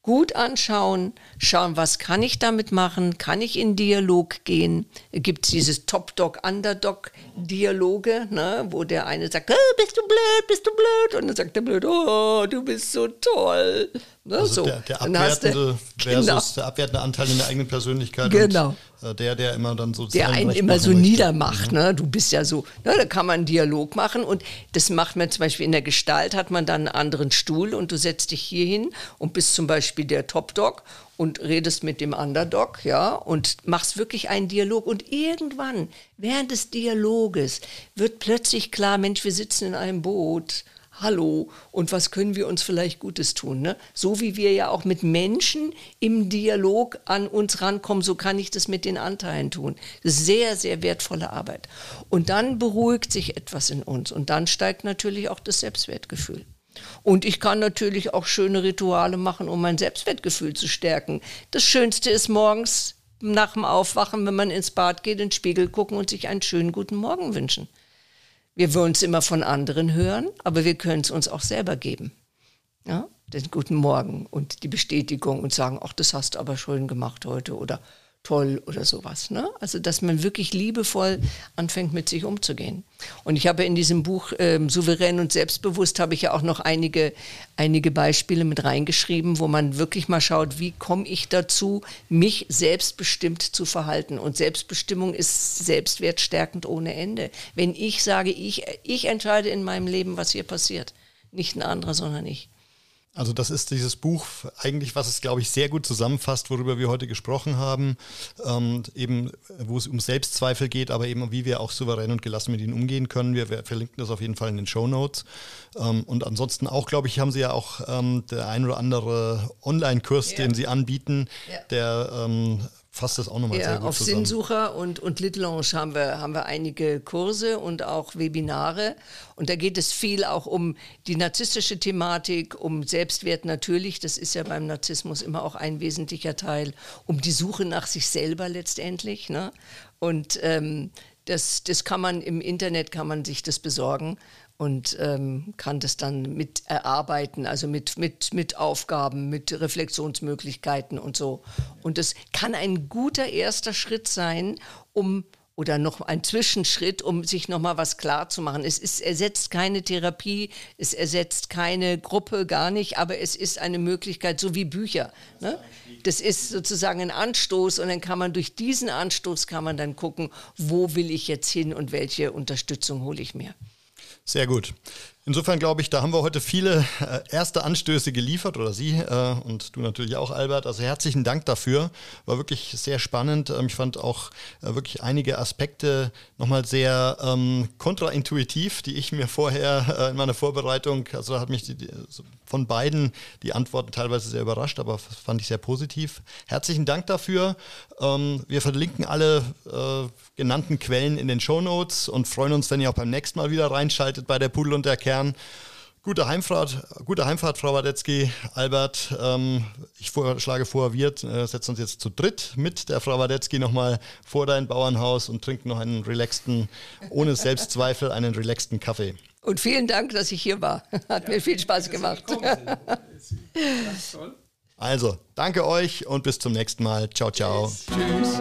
gut anschauen, schauen, was kann ich damit machen, kann ich in Dialog gehen. Gibt es dieses Top-Dog-Underdog-Dialoge, ne, wo der eine sagt, oh, bist du blöd, bist du blöd, und dann sagt der blöd, oh, du bist so toll. Ne, also so. der, der abwertende du, [LAUGHS] versus genau. der abwertende Anteil in der eigenen Persönlichkeit. Genau. Und, äh, der, der immer dann so Der einen immer so möchte. niedermacht. Ne? Du bist ja so, ne? da kann man einen Dialog machen und das macht man zum Beispiel in der Gestalt, hat man dann einen anderen Stuhl und du setzt dich hier hin und bist zum Beispiel der Top Dog und redest mit dem Underdog, ja, und machst wirklich einen Dialog. Und irgendwann, während des Dialoges, wird plötzlich klar, Mensch, wir sitzen in einem Boot hallo und was können wir uns vielleicht Gutes tun. Ne? So wie wir ja auch mit Menschen im Dialog an uns rankommen, so kann ich das mit den Anteilen tun. Sehr, sehr wertvolle Arbeit. Und dann beruhigt sich etwas in uns und dann steigt natürlich auch das Selbstwertgefühl. Und ich kann natürlich auch schöne Rituale machen, um mein Selbstwertgefühl zu stärken. Das Schönste ist morgens nach dem Aufwachen, wenn man ins Bad geht, in den Spiegel gucken und sich einen schönen guten Morgen wünschen. Wir wollen es immer von anderen hören, aber wir können es uns auch selber geben. Ja? Den guten Morgen und die Bestätigung und sagen, ach, das hast du aber schön gemacht heute oder toll oder sowas. Ne? Also, dass man wirklich liebevoll anfängt, mit sich umzugehen. Und ich habe in diesem Buch ähm, Souverän und Selbstbewusst habe ich ja auch noch einige, einige Beispiele mit reingeschrieben, wo man wirklich mal schaut, wie komme ich dazu, mich selbstbestimmt zu verhalten. Und Selbstbestimmung ist selbstwertstärkend ohne Ende. Wenn ich sage, ich, ich entscheide in meinem Leben, was hier passiert. Nicht ein anderer, sondern ich. Also das ist dieses Buch eigentlich, was es, glaube ich, sehr gut zusammenfasst, worüber wir heute gesprochen haben, ähm, eben wo es um Selbstzweifel geht, aber eben wie wir auch souverän und gelassen mit ihnen umgehen können. Wir, wir verlinken das auf jeden Fall in den Show Notes. Ähm, und ansonsten auch, glaube ich, haben Sie ja auch ähm, der ein oder andere Online-Kurs, ja. den Sie anbieten, ja. der ähm, fasst das auch nochmal ja, sehr gut auf zusammen. Sinnsucher und, und Littelange haben wir, haben wir einige Kurse und auch Webinare. Und da geht es viel auch um die narzisstische Thematik, um Selbstwert natürlich, das ist ja beim Narzissmus immer auch ein wesentlicher Teil, um die Suche nach sich selber letztendlich. Ne? Und ähm, das, das kann man im Internet, kann man sich das besorgen und ähm, kann das dann mit erarbeiten, also mit, mit, mit Aufgaben, mit Reflexionsmöglichkeiten und so. Und das kann ein guter erster Schritt sein, um oder noch ein Zwischenschritt, um sich nochmal was klar zu machen. Es ist, ersetzt keine Therapie, es ersetzt keine Gruppe, gar nicht, aber es ist eine Möglichkeit, so wie Bücher. Ne? Das ist sozusagen ein Anstoß und dann kann man durch diesen Anstoß kann man dann gucken, wo will ich jetzt hin und welche Unterstützung hole ich mir. Sehr gut. Insofern glaube ich, da haben wir heute viele äh, erste Anstöße geliefert oder Sie äh, und du natürlich auch, Albert. Also herzlichen Dank dafür. War wirklich sehr spannend. Ähm, ich fand auch äh, wirklich einige Aspekte nochmal sehr ähm, kontraintuitiv, die ich mir vorher in meiner Vorbereitung, also hat mich von beiden die Antworten teilweise sehr überrascht, aber fand ich sehr positiv. Herzlichen Dank dafür. Ähm, wir verlinken alle genannten Quellen in den Show Notes und freuen uns, wenn ihr auch beim nächsten Mal wieder reinschaltet bei der Pudel und der. Kern. Gute Heimfahrt, gute Heimfahrt, Frau Wadetzky, Albert. Ähm, ich vor, schlage vor, wir äh, setzen uns jetzt zu dritt mit der Frau Wadetzky nochmal vor dein Bauernhaus und trinken noch einen relaxten, ohne Selbstzweifel, einen relaxten Kaffee. Und vielen Dank, dass ich hier war. Hat ja, mir viel Spaß gemacht. [LAUGHS] Also, danke euch und bis zum nächsten Mal. Ciao, ciao. Tschüss.